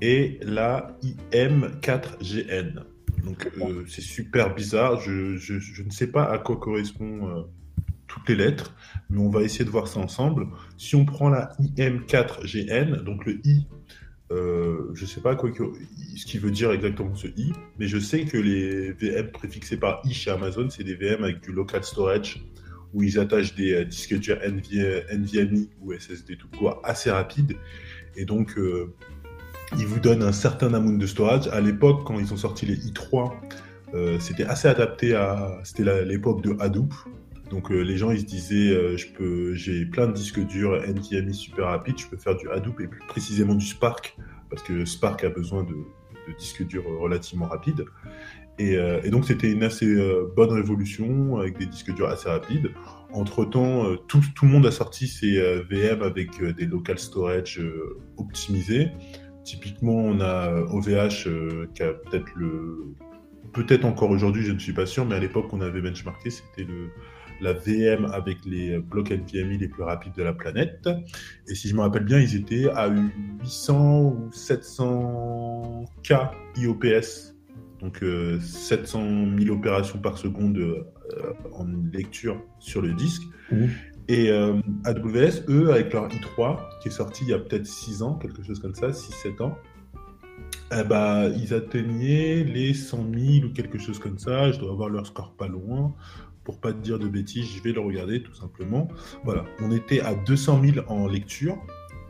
et la IM4GN. Donc euh, c'est super bizarre. Je, je, je, ne sais pas à quoi correspondent toutes les lettres, mais on va essayer de voir ça ensemble. Si on prend la IM4GN, donc le I euh, je sais pas quoi ce qu'il veut dire exactement ce i, mais je sais que les VM préfixés par i chez Amazon, c'est des VM avec du local storage où ils attachent des euh, disques durs NVMe ou SSD tout quoi assez rapides. Et donc, euh, ils vous donnent un certain amount de storage. À l'époque, quand ils ont sorti les i3, c'était assez adapté à. C'était l'époque de Hadoop. Donc les gens ils se disaient je j'ai plein de disques durs NVMe super rapides, je peux faire du Hadoop et plus précisément du Spark parce que Spark a besoin de, disques durs relativement rapides. Et, euh, donc c'était une assez euh, bonne révolution avec des disques durs assez rapides. Entre temps, euh, tout, tout, le monde a sorti ses VM avec des local storage optimisés. Typiquement, on a OVH qui a peut-être le, peut-être encore aujourd'hui, je ne suis pas sûr, mais à l'époque on avait benchmarké, c'était le la VM avec les blocs NVMe les plus rapides de la planète. Et si je me rappelle bien, ils étaient à 800 ou 700 K IOPS, donc 700 euh, 000 opérations par seconde euh, en lecture sur le disque. Mmh. Et euh, AWS, eux, avec leur i3, qui est sorti il y a peut-être 6 ans, quelque chose comme ça, 6-7 ans, eh ben, ils atteignaient les 100 000 ou quelque chose comme ça. Je dois avoir leur score pas loin pour pas te dire de bêtises, je vais le regarder tout simplement. Voilà, on était à 200 000 en lecture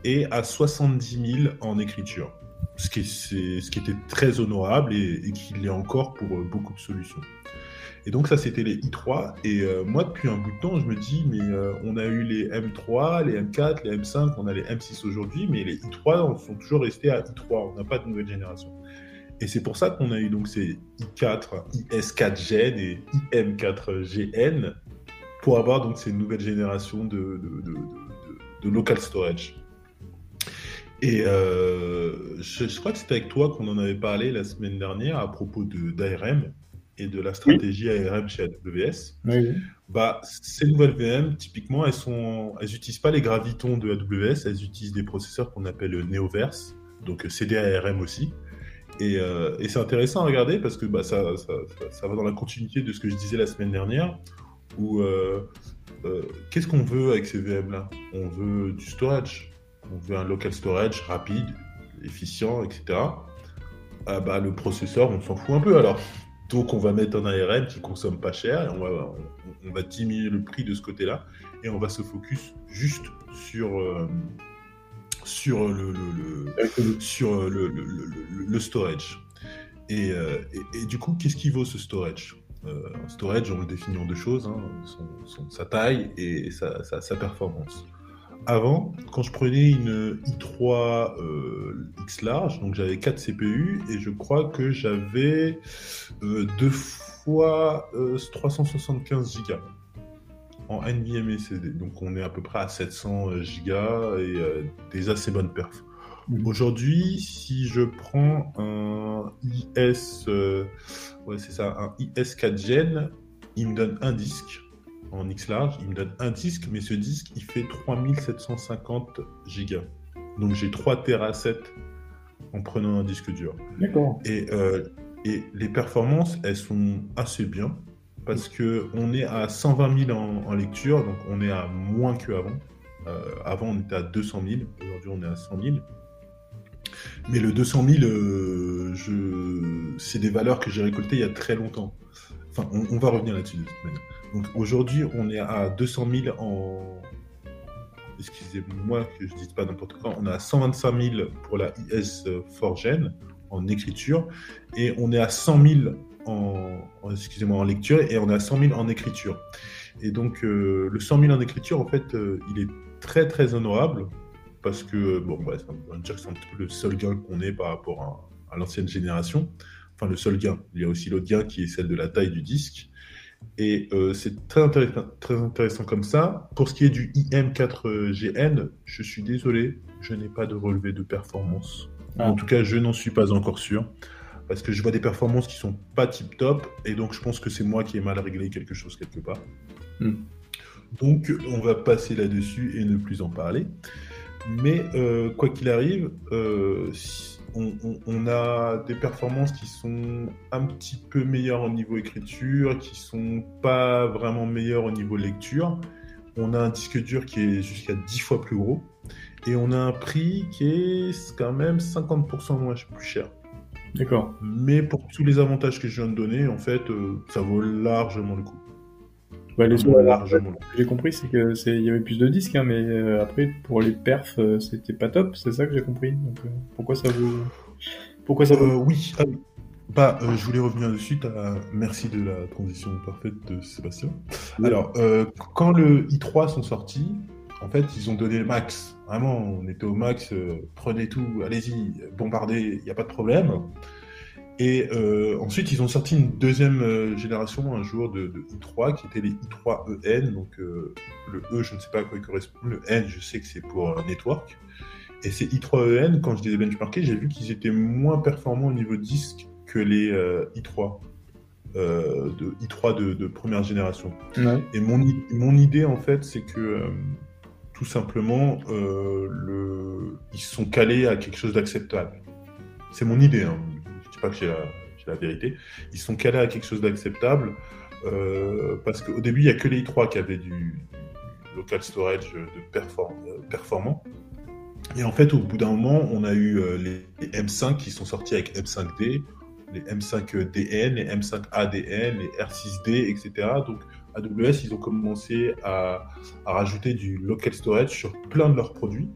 et à 70 000 en écriture. Ce qui, était très honorable et, qui l'est encore pour euh, beaucoup de solutions. Et donc ça, c'était les i3. Et euh, moi, depuis un bout de temps, je me dis, mais euh, on a eu les M3, les M4, les M5, on a les M6 aujourd'hui, mais les i3 sont toujours restés à i3. On n'a pas de nouvelle génération. Et c'est pour ça qu'on a eu donc ces i4, IS4Gen et IM4GN pour avoir donc ces nouvelles générations de, local storage. Et euh, je, crois que c'était avec toi qu'on en avait parlé la semaine dernière à propos d'ARM. et de la stratégie ARM chez AWS. Bah, ces nouvelles VM, typiquement, elles sont, elles n'utilisent pas les gravitons de AWS, elles utilisent des processeurs qu'on appelle Neoverse, donc CDARM aussi. Et, euh, et c'est intéressant à regarder parce que bah, ça, ça, ça, va dans la continuité de ce que je disais la semaine dernière, où euh, euh, qu'est-ce qu'on veut avec ces VM-là On veut du storage, on veut un local storage rapide, efficient, etc. Ah bah, le processeur, on s'en fout un peu alors. Donc on va mettre un ARM qui consomme pas cher, et on va, on, diminuer le prix de ce côté-là, et on va se focus juste sur, euh, sur, le, le, sur le, le, storage. Et, euh, et, du coup, qu'est-ce qui vaut ce storage? Euh, Un storage, on le définit en deux choses, hein, son, sa taille et sa, sa performance avant, quand je prenais une i3 euh, X large, donc j'avais 4 CPU et je crois que j'avais euh, deux fois 375 euh, Go en NVMe CD. Donc on est à peu près à 700 Go et des assez bonnes perfs. Mmh. Aujourd'hui, si je prends un IS, ouais c'est ça, un IS 4 Gen, il me donne un disque en X large, il me donne un disque, mais ce disque, il fait 3750 gigas. Donc j'ai 3 Tera 7 en prenant un disque dur. D'accord. Et, euh, et les performances, elles sont assez bien parce que on est à 120 000 en, lecture, donc on est à moins qu'avant. Euh, avant, on était à 200 000, aujourd'hui, on est à 100 000. Mais le 200 000, euh, je... c'est des valeurs que j'ai récoltées il y a très longtemps. Enfin, on, on va revenir là-dessus de toute manière. Donc aujourd'hui, on est à 200 000 en. Excusez-moi que je ne dise pas n'importe quoi. On est à 125 000 pour la IS 4 Gen en écriture et on est à 100 000 en, excusez-moi, en lecture et on est à 100 000 en écriture. Et donc euh, le 100 000 en écriture, en fait, euh, il est très très honorable parce que, bon, bref, on va dire que c'est un petit peu le seul gain qu'on ait par rapport à, à l'ancienne génération. Enfin, le seul gain. Il y a aussi l'autre gain qui est celle de la taille du disque. Et euh, c'est très intéressant, très intéressant comme ça. Pour ce qui est du IM4GN, je suis désolé, je n'ai pas de relevé de performance. Ah. En tout cas, je n'en suis pas encore sûr. Parce que je vois des performances qui sont pas tip top. Et donc, je pense que c'est moi qui ai mal réglé quelque chose quelque part. Hmm. Donc, on va passer là-dessus et ne plus en parler. Mais euh, quoi qu'il arrive, euh, on, a des performances qui sont un petit peu meilleures au niveau écriture, qui sont pas vraiment meilleures au niveau lecture. On a un disque dur qui est jusqu'à 10 fois plus gros. Et on a un prix qui est quand même 50% moins plus cher. D'accord. Mais pour tous les avantages que je viens de donner, en fait, euh, ça vaut largement le coup. Bah, j'ai compris, c'est que c'est il y avait plus de disques, hein, mais euh, après pour les perfs, euh, c'était pas top. C'est ça que j'ai compris. Donc, euh, pourquoi ça vous Pourquoi ça vous... Oui. Ah, bah, je voulais revenir dessus. Merci de la transition parfaite de Sébastien. Alors, quand le i3 sont sortis, en fait, ils ont donné le max. Vraiment, on était au max. prenez tout, allez-y, bombardez, il n'y a pas de problème. Et euh, ensuite, ils ont sorti une deuxième euh, génération un jour de, i3 qui était les i3EN. Donc euh, le E, je ne sais pas à quoi il correspond. Le N, je sais que c'est pour network. Et ces i3EN, quand je les ai benchmarkés, j'ai vu qu'ils étaient moins performants au niveau disque que les i3. de i3 de, première génération. Et mon, mon idée, en fait, c'est que tout simplement, le... ils sont calés à quelque chose d'acceptable. C'est mon idée. Hein pas que j'ai la, vérité. Ils sont calés à quelque chose d'acceptable euh, parce qu'au début, il n'y a que les i3 qui avaient du, local storage de euh, performant. Et en fait, au bout d'un moment, on a eu euh, les, M5 qui sont sortis avec M5D, les M5DN, les M5ADN, les R6D, etc. Donc, AWS, ils ont commencé à, rajouter du local storage sur plein de leurs produits.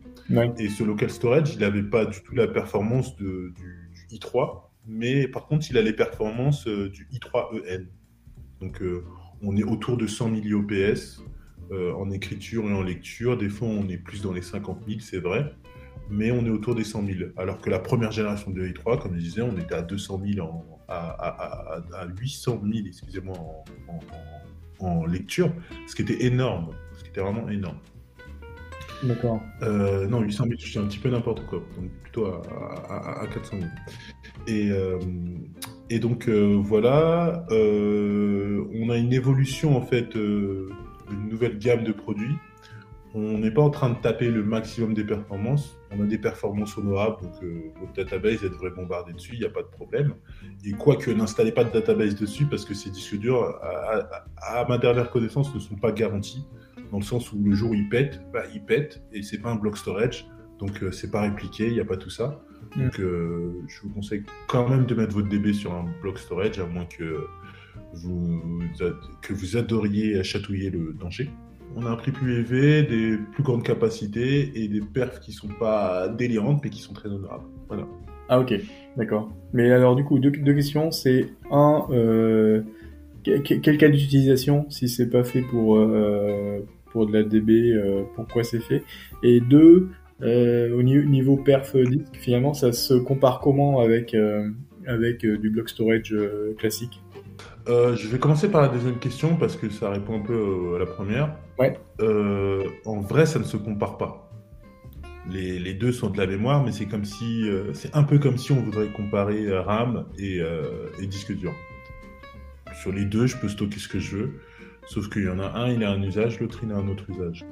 Et ce local storage, il n'avait pas du tout la performance du, du, i3 mais par contre, il a les performances euh, du i3EN. Donc, euh, on est autour de 100 000 IOPS en écriture et en lecture. Des fois, on est plus dans les 50 000, c'est vrai, mais on est autour des 100 000. Alors que la première génération de i3, comme je disais, on était à 200 000, en, à, 800 000, excusez-moi, en, lecture, ce qui était énorme, ce qui était vraiment énorme. D'accord. Euh, non, 800 000, je un petit peu n'importe quoi, donc plutôt à, à 400 000. Et, euh, Et donc voilà, on a une évolution en fait, une nouvelle gamme de produits on n'est pas en train de taper le maximum des performances. On a des performances honorables, donc euh, votre database, elle devrait bombarder dessus, il n'y a pas de problème. Et quoique, n'installez pas de database dessus parce que ces disques durs, à, ma dernière connaissance, ne sont pas garantis, dans le sens où le jour où ils pètent, bah, ils pètent, et c'est pas un block storage, donc euh, c'est pas répliqué, il n'y a pas tout ça. Mm. Donc euh, je vous conseille quand même de mettre votre DB sur un block storage, à moins que vous, que vous adoriez chatouiller le danger on a un prix plus élevé, des plus grandes capacités et des perfs qui sont pas délirantes mais qui sont très honorables. Voilà. Ah ok, d'accord. Mais alors du coup, deux, questions. C'est un, euh, quel cas d'utilisation si c'est pas fait pour euh, pour de la DB, euh, pourquoi c'est fait Et deux, au niveau, perf disque, finalement, ça se compare comment avec avec du block storage classique? Euh, je vais commencer par la deuxième question parce que ça répond un peu euh, à la première. Ouais. Euh, en vrai, ça ne se compare pas. Les, les deux sont de la mémoire, mais c'est comme si, c'est un peu comme si on voudrait comparer RAM et, et, disque dur. Sur les deux, je peux stocker ce que je veux, sauf qu'il y en a un, il a un usage, l'autre, il a un autre usage.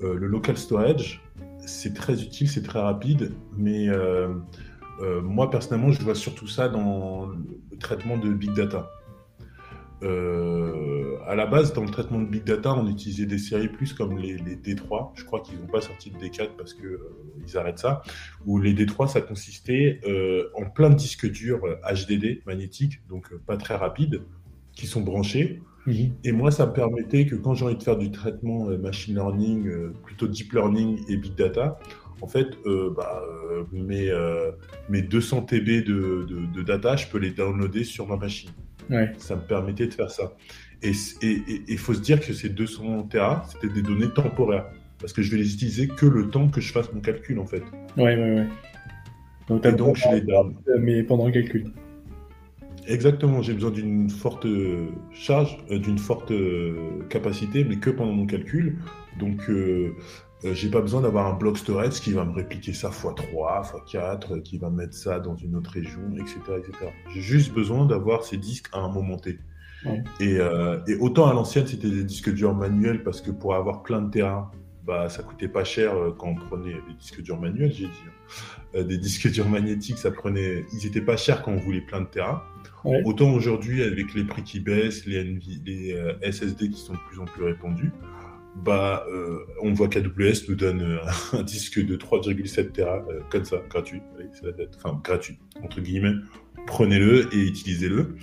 le local storage, c'est très utile, c'est très rapide, mais moi personnellement, je vois surtout ça dans le traitement de big data. Euh, à la base, dans le traitement de big data, on utilisait des séries plus comme les, D3. Je crois qu'ils n'ont pas sorti de D4 parce que euh, ils arrêtent ça. Ou les D3, ça consistait euh, en plein de disques durs HDD magnétiques, donc pas très rapides, qui sont branchés. Mhm. Et moi, ça me permettait que quand j'ai envie de faire du traitement machine learning, plutôt deep learning et big data, en fait, bah, mes, mes 200 TB de, de, data, je peux les downloader sur ma machine. Ça me permettait de faire ça. Et il faut se dire que ces 200 Tera, c'était des données temporaires. Parce que je vais les utiliser que le temps que je fasse mon calcul, en fait. Ouais, ouais, ouais. Donc, et donc je les donne. Mais pendant le calcul. Exactement, j'ai besoin d'une forte charge, euh, d'une forte euh, capacité, mais que pendant mon calcul. Donc, euh, euh, j'ai pas besoin d'avoir un bloc storage qui va me répliquer ça x3, x4, qui va mettre ça dans une autre région, etc. etc. J'ai juste besoin d'avoir ces disques à un moment T. Et, euh, et, autant à l'ancienne, c'était des disques durs manuels parce que pour avoir plein de terrain, bah, ça coûtait pas cher euh, quand on prenait des disques durs manuels, j'ai dit. Hein. des disques durs magnétiques, ça prenait, ils étaient pas chers quand on voulait plein de terrain. Autant aujourd'hui, avec les prix qui baissent, les, SSD qui sont de plus en plus répandus, bah, euh, on voit qu'AWS nous donne euh, un disque de 3,7 Tera euh, comme ça, gratuit. Enfin, gratuit, entre guillemets. Prenez-le et utilisez-le.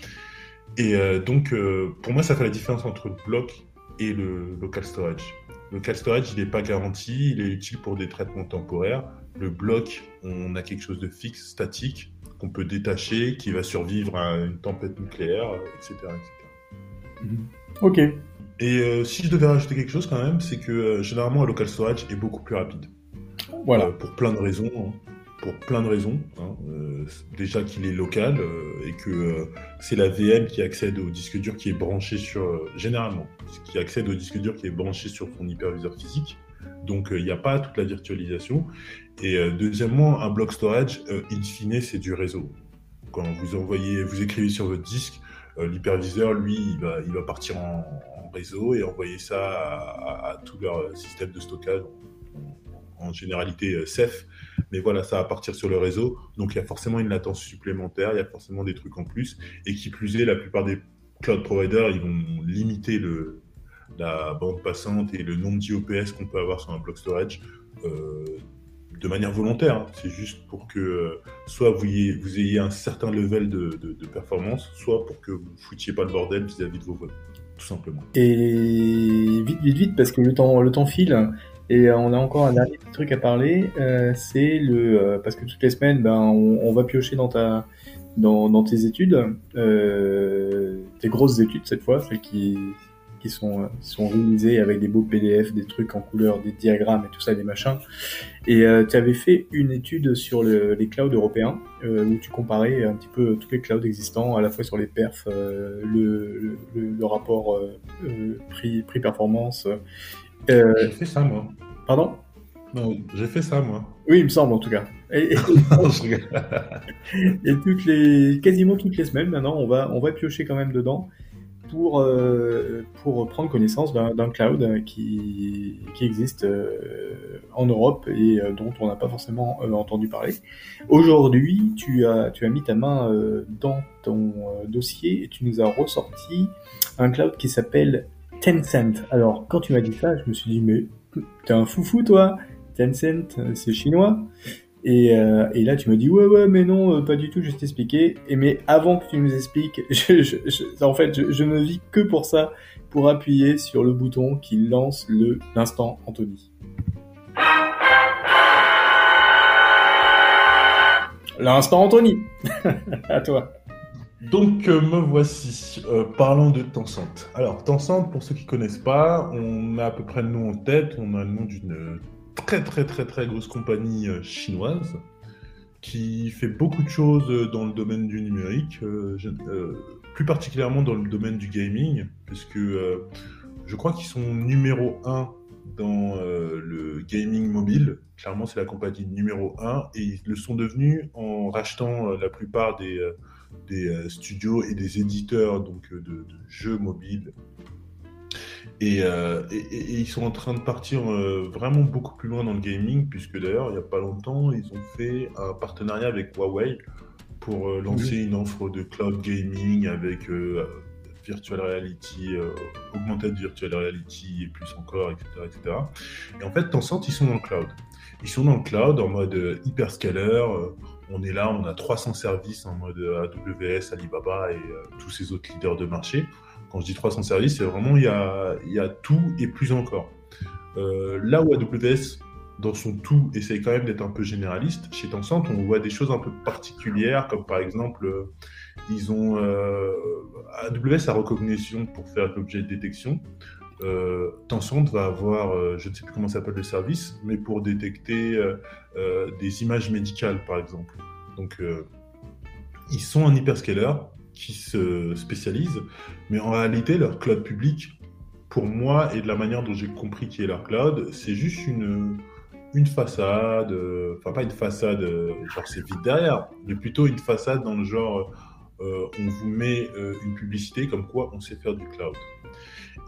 Et donc, pour moi, ça fait la différence entre le bloc et le local storage. Le local storage, il n'est pas garanti, il est utile pour des traitements temporaires. Le bloc, on a quelque chose de fixe, statique, qu'on peut détacher, qui va survivre à une tempête nucléaire, etc. Mhm. Ok. Et euh, si je devais rajouter quelque chose quand même, c'est que euh, généralement un local storage est beaucoup plus rapide. Voilà. Euh, pour plein de raisons. Hein. Pour plein de raisons. Hein. déjà qu'il est local et que c'est la VM qui accède au disque dur qui est branché sur. généralement, qui accède au disque dur qui est branché sur ton hyperviseur physique. Donc il n'y a pas toute la virtualisation. Et deuxièmement, un block storage, in fine, c'est du réseau. Quand vous envoyez, vous écrivez sur votre disque, l'hyperviseur, lui, il va, partir en, réseau et envoyer ça à, tout leur système de stockage, en, généralité euh, Ceph. Mais voilà, ça va partir sur le réseau. Donc il y a forcément une latence supplémentaire, il y a forcément des trucs en plus. Et qui plus est, la plupart des cloud providers, ils vont limiter la bande passante et le nombre d'IOPS qu'on peut avoir sur un block storage. Euh, de manière volontaire. Hein. C'est juste pour que euh, soit vous ayez, un certain level de, performance, soit pour que vous foutiez pas le bordel vis-à-vis de vos vols tout simplement. Et vite, vite, vite, parce que le temps, le temps file. Et on a encore un dernier truc à parler, euh, c'est le euh, parce que toutes les semaines, ben, on, va piocher dans ta dans, dans tes études, euh, tes grosses études cette fois, celles qui qui sont, euh, sont réalisés avec des beaux PDF, des trucs en couleur, des diagrammes et tout ça, des machins. Et euh, tu avais fait une étude sur les clouds européens euh, où tu comparais un petit peu tous les clouds existants, à la fois sur les perfs, le, le, rapport prix, prix performance. J'ai fait ça moi. Pardon? Non, j'ai fait ça, moi. Oui, il me semble en tout cas. Et, toutes les, quasiment toutes les semaines maintenant, on va, on va piocher quand même dedans pour, euh, pour prendre connaissance d'un cloud qui, qui existe euh, en Europe et euh, dont on n'a pas forcément entendu parler. Aujourd'hui, tu as, tu as mis ta main dans ton dossier et tu nous as ressorti un cloud qui s'appelle Tencent. Alors, quand tu m'as dit ça, je me suis dit, mais t'es un foufou, toi Tencent, c'est chinois. Euh, et, là, tu me dis, ouais, ouais, mais non, euh, pas du tout, je vais t'expliquer. Et mais avant que tu nous expliques, en fait, je, ne vis que pour ça, pour appuyer sur le bouton qui lance le l'instant Anthony. L'instant Anthony À toi. Donc euh, me voici, parlons de Tencent. Alors Tencent, pour ceux qui connaissent pas, on a à peu près le nom en tête, on a le nom d'une très très très très grosse compagnie euh, chinoise qui fait beaucoup de choses euh, dans le domaine du numérique, euh, plus particulièrement dans le domaine du gaming, puisque je crois qu'ils sont numéro 1 dans le gaming mobile. Clairement, c'est la compagnie numéro 1 et ils le sont devenus en rachetant la plupart des, des studios et des éditeurs donc, de, de jeux mobiles euh, et, et, ils sont en train de partir euh, vraiment beaucoup plus loin dans le gaming, puisque d'ailleurs, il n'y a pas longtemps, ils ont fait un partenariat avec Huawei pour euh, lancer une offre de cloud gaming avec virtual reality, augmented virtual reality et plus encore, etc., etc. Et en fait, Tencent, ils sont dans le cloud. Ils sont dans le cloud en mode hyperscaler. on est là, on a 300 services en mode AWS, Alibaba et tous ces autres leaders de marché. Quand je dis 300 services, c'est vraiment, il y a, tout et plus encore. Euh, là où AWS, dans son tout, essaye quand même d'être un peu généraliste, chez Tencent, on voit des choses un peu particulières, comme par exemple, euh, ils ont euh, AWS a recognition pour faire l'objet de détection. Euh, Tencent va avoir, je ne sais plus comment s'appelle le service, mais pour détecter des images médicales, par exemple. Donc, ils sont un hyperscaler, qui se spécialisent, mais en réalité, leur cloud public, pour moi, et de la manière dont j'ai compris qui est leur cloud, c'est juste une, une façade, enfin pas une façade, genre c'est vide derrière, mais plutôt une façade dans le genre, euh, on vous met euh, une publicité comme quoi on sait faire du cloud.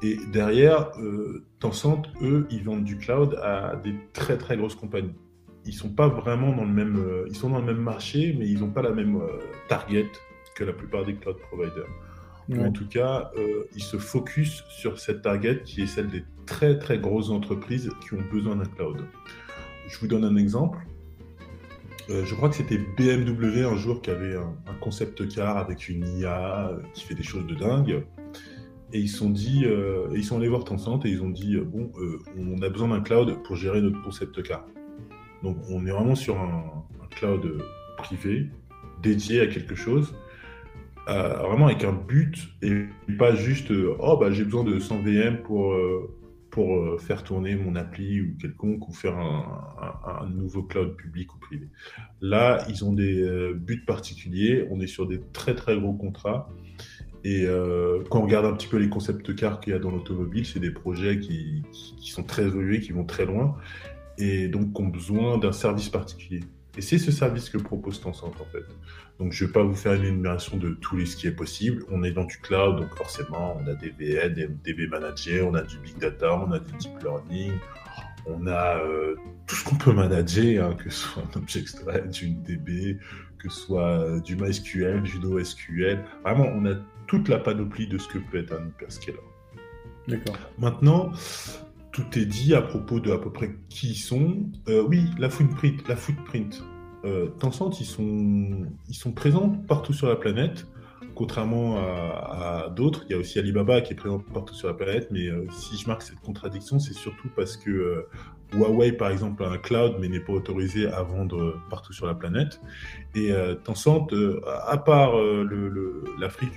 Et derrière, euh, Tencent, eux, ils vendent du cloud à des très très grosses compagnies. Ils sont pas vraiment dans le même, euh, ils sont dans le même marché, mais ils n'ont pas la même target la plupart des cloud providers. En tout cas, euh, ils se focus sur cette target qui est celle des très très grosses entreprises qui ont besoin d'un cloud. Je vous donne un exemple. Euh, je crois que c'était BMW un jour qui avait un, concept car avec une IA euh, qui fait des choses de dingue. Et ils sont dit, ils sont allés voir Tencent et ils ont dit bon, on a besoin d'un cloud pour gérer notre concept car. Donc on est vraiment sur un cloud privé dédié à quelque chose euh, vraiment avec un but et pas juste euh, oh bah j'ai besoin de 100 VM pour euh, pour faire tourner mon appli ou quelconque ou faire un, nouveau cloud public ou privé. Là, ils ont des buts particuliers. On est sur des très très gros contrats. Et quand on regarde un petit peu les concepts cars qu'il y a dans l'automobile, c'est des projets qui, qui, sont très évolués, qui vont très loin, et donc qui ont besoin d'un service particulier. Et c'est ce service que propose Tencent en fait. Donc je ne vais pas vous faire une énumération de tout ce qui est possible. On est dans du cloud, donc forcément on a des VN, des DB managers, on a du big data, on a du deep learning, on a euh, tout ce qu'on peut manager, hein, que ce soit un object une DB, que ce soit euh, du MySQL, du NoSQL. Vraiment, on a toute la panoplie de ce que peut être un hyperscaler. D'accord. Maintenant, tout est dit à propos de à peu près qui ils sont. Euh, oui, la footprint. La footprint. Euh, Tencent, ils sont, présents partout sur la planète, contrairement à, d'autres. Il y a aussi Alibaba qui est présent partout sur la planète, mais euh, si je marque cette contradiction, c'est surtout parce que Huawei, par exemple, a un cloud, mais n'est pas autorisé à vendre partout sur la planète. Et Tencent, à part l'Afrique,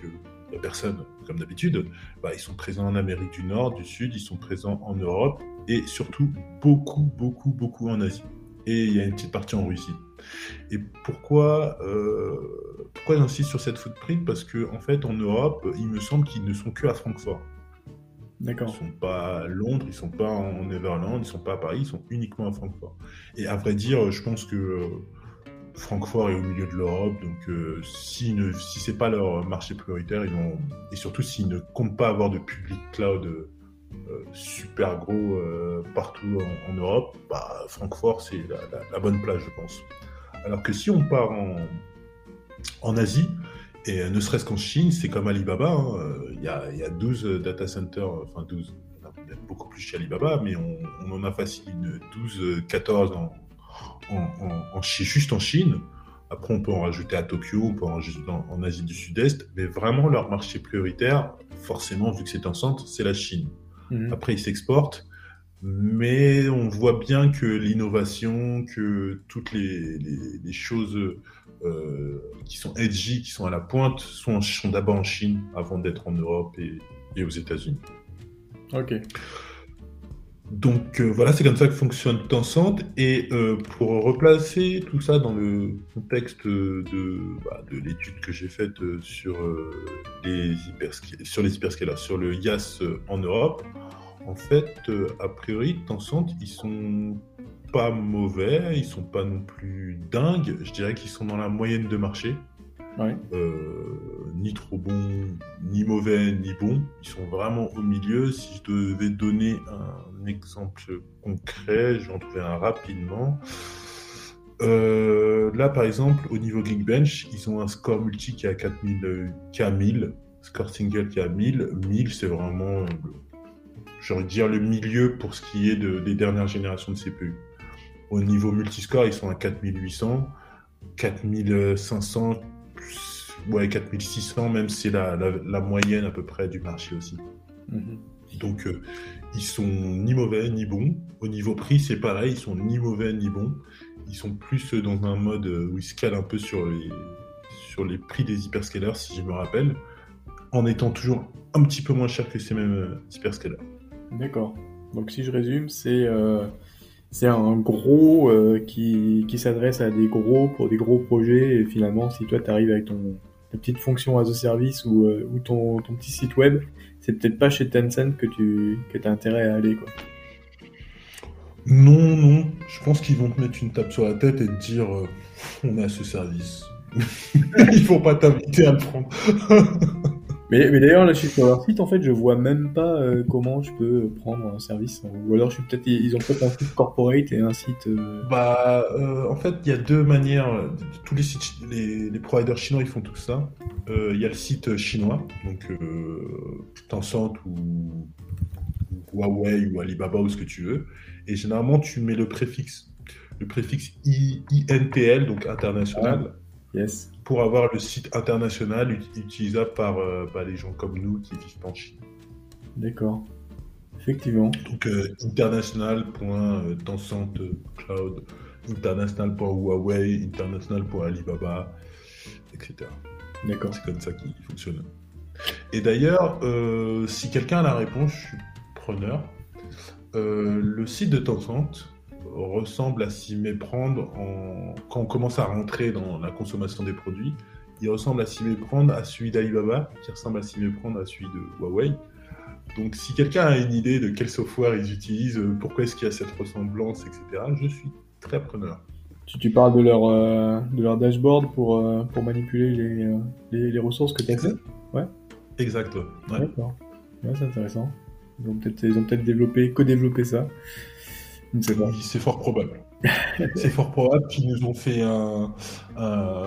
la personne, comme d'habitude, bah, ils sont présents en Amérique du Nord, du Sud, ils sont présents en Europe et surtout beaucoup, beaucoup, beaucoup en Asie. Et il y a une petite partie en Russie. Et pourquoi, euh, pourquoi j'insiste sur cette footprint? Parce qu'en en fait, en Europe, il me semble qu'ils ne sont que à Francfort. D'accord. Ils sont pas à Londres, ils sont pas en Netherlands, ils sont pas à Paris, ils sont uniquement à Francfort. Et à vrai dire, je pense que Francfort est au milieu de l'Europe, donc euh, si, ne, si c'est pas leur marché prioritaire, ils et surtout s'ils ne comptent pas avoir de public cloud euh, super gros partout en, Europe, bah, Francfort c'est la, bonne place, je pense. Alors que si on part en, en Asie, et ne serait-ce qu'en Chine, c'est comme Alibaba, hein, il y, a, y, a, 12 data centers, enfin 12, beaucoup plus chez Alibaba, mais on, on en a facile 12, 14 en, en, juste en Chine. Après, on peut en rajouter à Tokyo, on peut en rajouter en, Asie du Sud-Est, mais vraiment leur marché prioritaire, forcément, vu que c'est en centre, c'est la Chine. Mhm. Après, ils s'exportent, mais on voit bien que l'innovation, que toutes les, choses euh, qui sont edgy, qui sont à la pointe, sont, sont d'abord en Chine avant d'être en Europe et, et aux États-Unis. Ok. Donc euh, voilà, c'est comme ça que fonctionne Tencent. Et euh, pour replacer tout ça dans le contexte de, bah, de l'étude que j'ai faite euh, sur, les sur les hyperscalers, sur le IaaS en Europe, en fait, a priori, Tencent, ils sont pas mauvais, ils sont pas non plus dingues. Je dirais qu'ils sont dans la moyenne de marché. Euh, ni trop bon, ni mauvais, ni bon. Ils sont vraiment au milieu. Si je devais donner un exemple concret, j'en trouvais un rapidement. Euh, là, par exemple, au niveau Geekbench, ils ont un score multi qui est à 4000, qui 1000, score single qui est à 1000. 1000, c'est vraiment, j'aurais dire, le milieu pour ce qui est de, des dernières générations de CPU. Au niveau multiscore, ils sont à 4800, 4500, ouais, 4600, même c'est la, la, moyenne à peu près du marché aussi. Mhm. Donc, euh, ils sont ni mauvais ni bons. Au niveau prix, c'est pareil, ils sont ni mauvais ni bons. Ils sont plus dans un mode où ils scalent un peu sur les, sur les prix des hyperscalers, si je me rappelle, en étant toujours un petit peu moins cher que ces mêmes euh, hyperscalers. D'accord. Donc, si je résume, c'est. Euh, c'est un gros qui, qui s'adresse à des gros pour des gros projets et finalement si toi tu arrives avec ton ta petite fonction as a service ou, euh, ton, petit site web, c'est peut-être pas chez Tencent que tu que as intérêt à aller. Quoi. Non, non. Je pense qu'ils vont te mettre une tape sur la tête et te dire euh, on a ce service. Il faut pas t'inviter à le prendre. Mais, mais d'ailleurs, là, je suis sur leur site, en fait, je vois même pas euh, comment je peux prendre un service. Ou alors, je suis peut-être, ils ont peut-être un site corporate et un site. Euh, bah, euh, en fait, il y a deux manières. Tous les sites, les, les providers chinois, ils font tout ça. Il y a le site chinois, donc Tencent ou, Huawei ou Alibaba ou ce que tu veux. Et généralement, tu mets le préfixe, le préfixe INTL, donc international. Yes pour avoir le site international utilisable par euh, bah, les gens comme nous qui vivent en Chine. D'accord. Effectivement. Donc euh, international.tencent cloud, international.huawei, international.alibaba, etc. D'accord. C'est comme ça qu'il fonctionne. Et d'ailleurs, euh, si quelqu'un a la réponse, je suis preneur. Euh, le site de Tencent, ressemble à s'y méprendre en... quand on commence à rentrer dans la consommation des produits. Il ressemble à s'y méprendre à celui d'Alibaba, qui ressemble à s'y méprendre à celui de Huawei. Donc si quelqu'un a une idée de quel software ils utilisent, euh, pourquoi est-ce qu'il y a cette ressemblance, etc., je suis très preneur. Tu, tu parles de leur, euh, de leur dashboard pour, euh, pour manipuler les, les, les, ressources que tu as fait Ouais. Exact. Ouais. D'accord. Ouais, c'est intéressant. Ils ont peut-être peut développé, co-développé ça. C'est fort probable. c'est fort probable qu'ils nous ont fait un,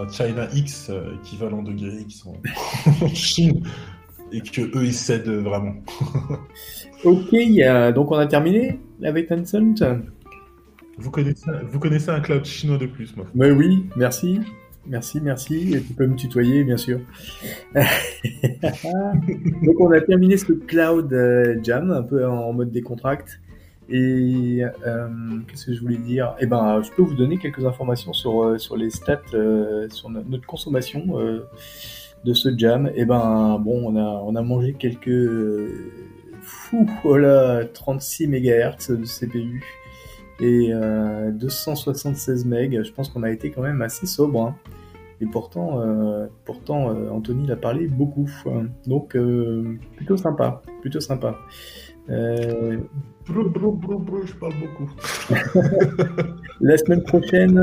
China X euh, équivalent de GRX en, en Chine et que eux ils cèdent vraiment. ok, donc on a terminé avec Tencent. Vous connaissez, vous connaissez un cloud chinois de plus, moi. Mais oui, merci. Merci, merci. Et tu peux me tutoyer, bien sûr. donc on a terminé ce cloud euh, jam, un peu en mode décontracte. Et euh, qu'est-ce que je voulais dire? Eh ben, je peux vous donner quelques informations sur euh, sur les stats, euh, sur notre consommation de ce jam. Eh ben, bon, on a on a mangé quelques fou, voilà, 36 MHz de CPU et 276 MB. Je pense qu'on a été quand même assez sobre. Hein. Et pourtant, pourtant Anthony l'a parlé beaucoup. Donc, plutôt sympa. Plutôt sympa. Euh... je parle beaucoup. la semaine prochaine,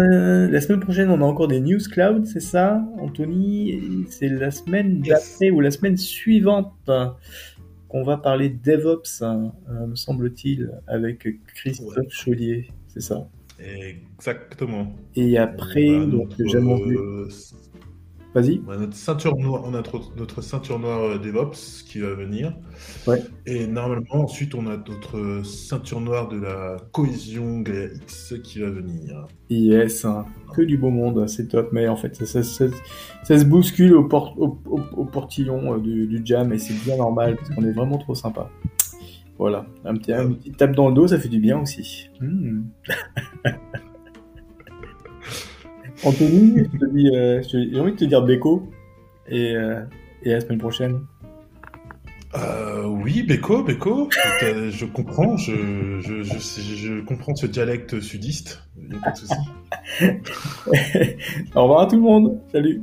la semaine prochaine, on a encore des news cloud, c'est ça, Anthony? C'est la semaine d'après ou la semaine suivante qu'on va parler DevOps, hein, euh, me semble-t-il, avec Christophe Chaudier, c'est ça? Exactement. Et après, donc, j'annonce. Vas-y. On a notre ceinture noire, on a notre, ceinture noire euh, DevOps qui va venir. Ouais. Et normalement, ensuite, on a notre ceinture noire de la cohésion X qui va venir. Yes, hein. que du beau monde, c'est top. Mais en fait, ça, se bouscule au, au, portillon euh, du, jam et c'est bien normal parce qu'on est vraiment trop sympa. Voilà, un petit, un petit tape dans le dos, ça fait du bien aussi. Hmm. Anthony, euh, j'ai envie de te dire Beko et, euh, et à la semaine prochaine. Euh, oui, Beko, Beko, je comprends, je, je, je, je, comprends ce dialecte sudiste, il n'y a pas de souci. Au revoir à tout le monde, salut.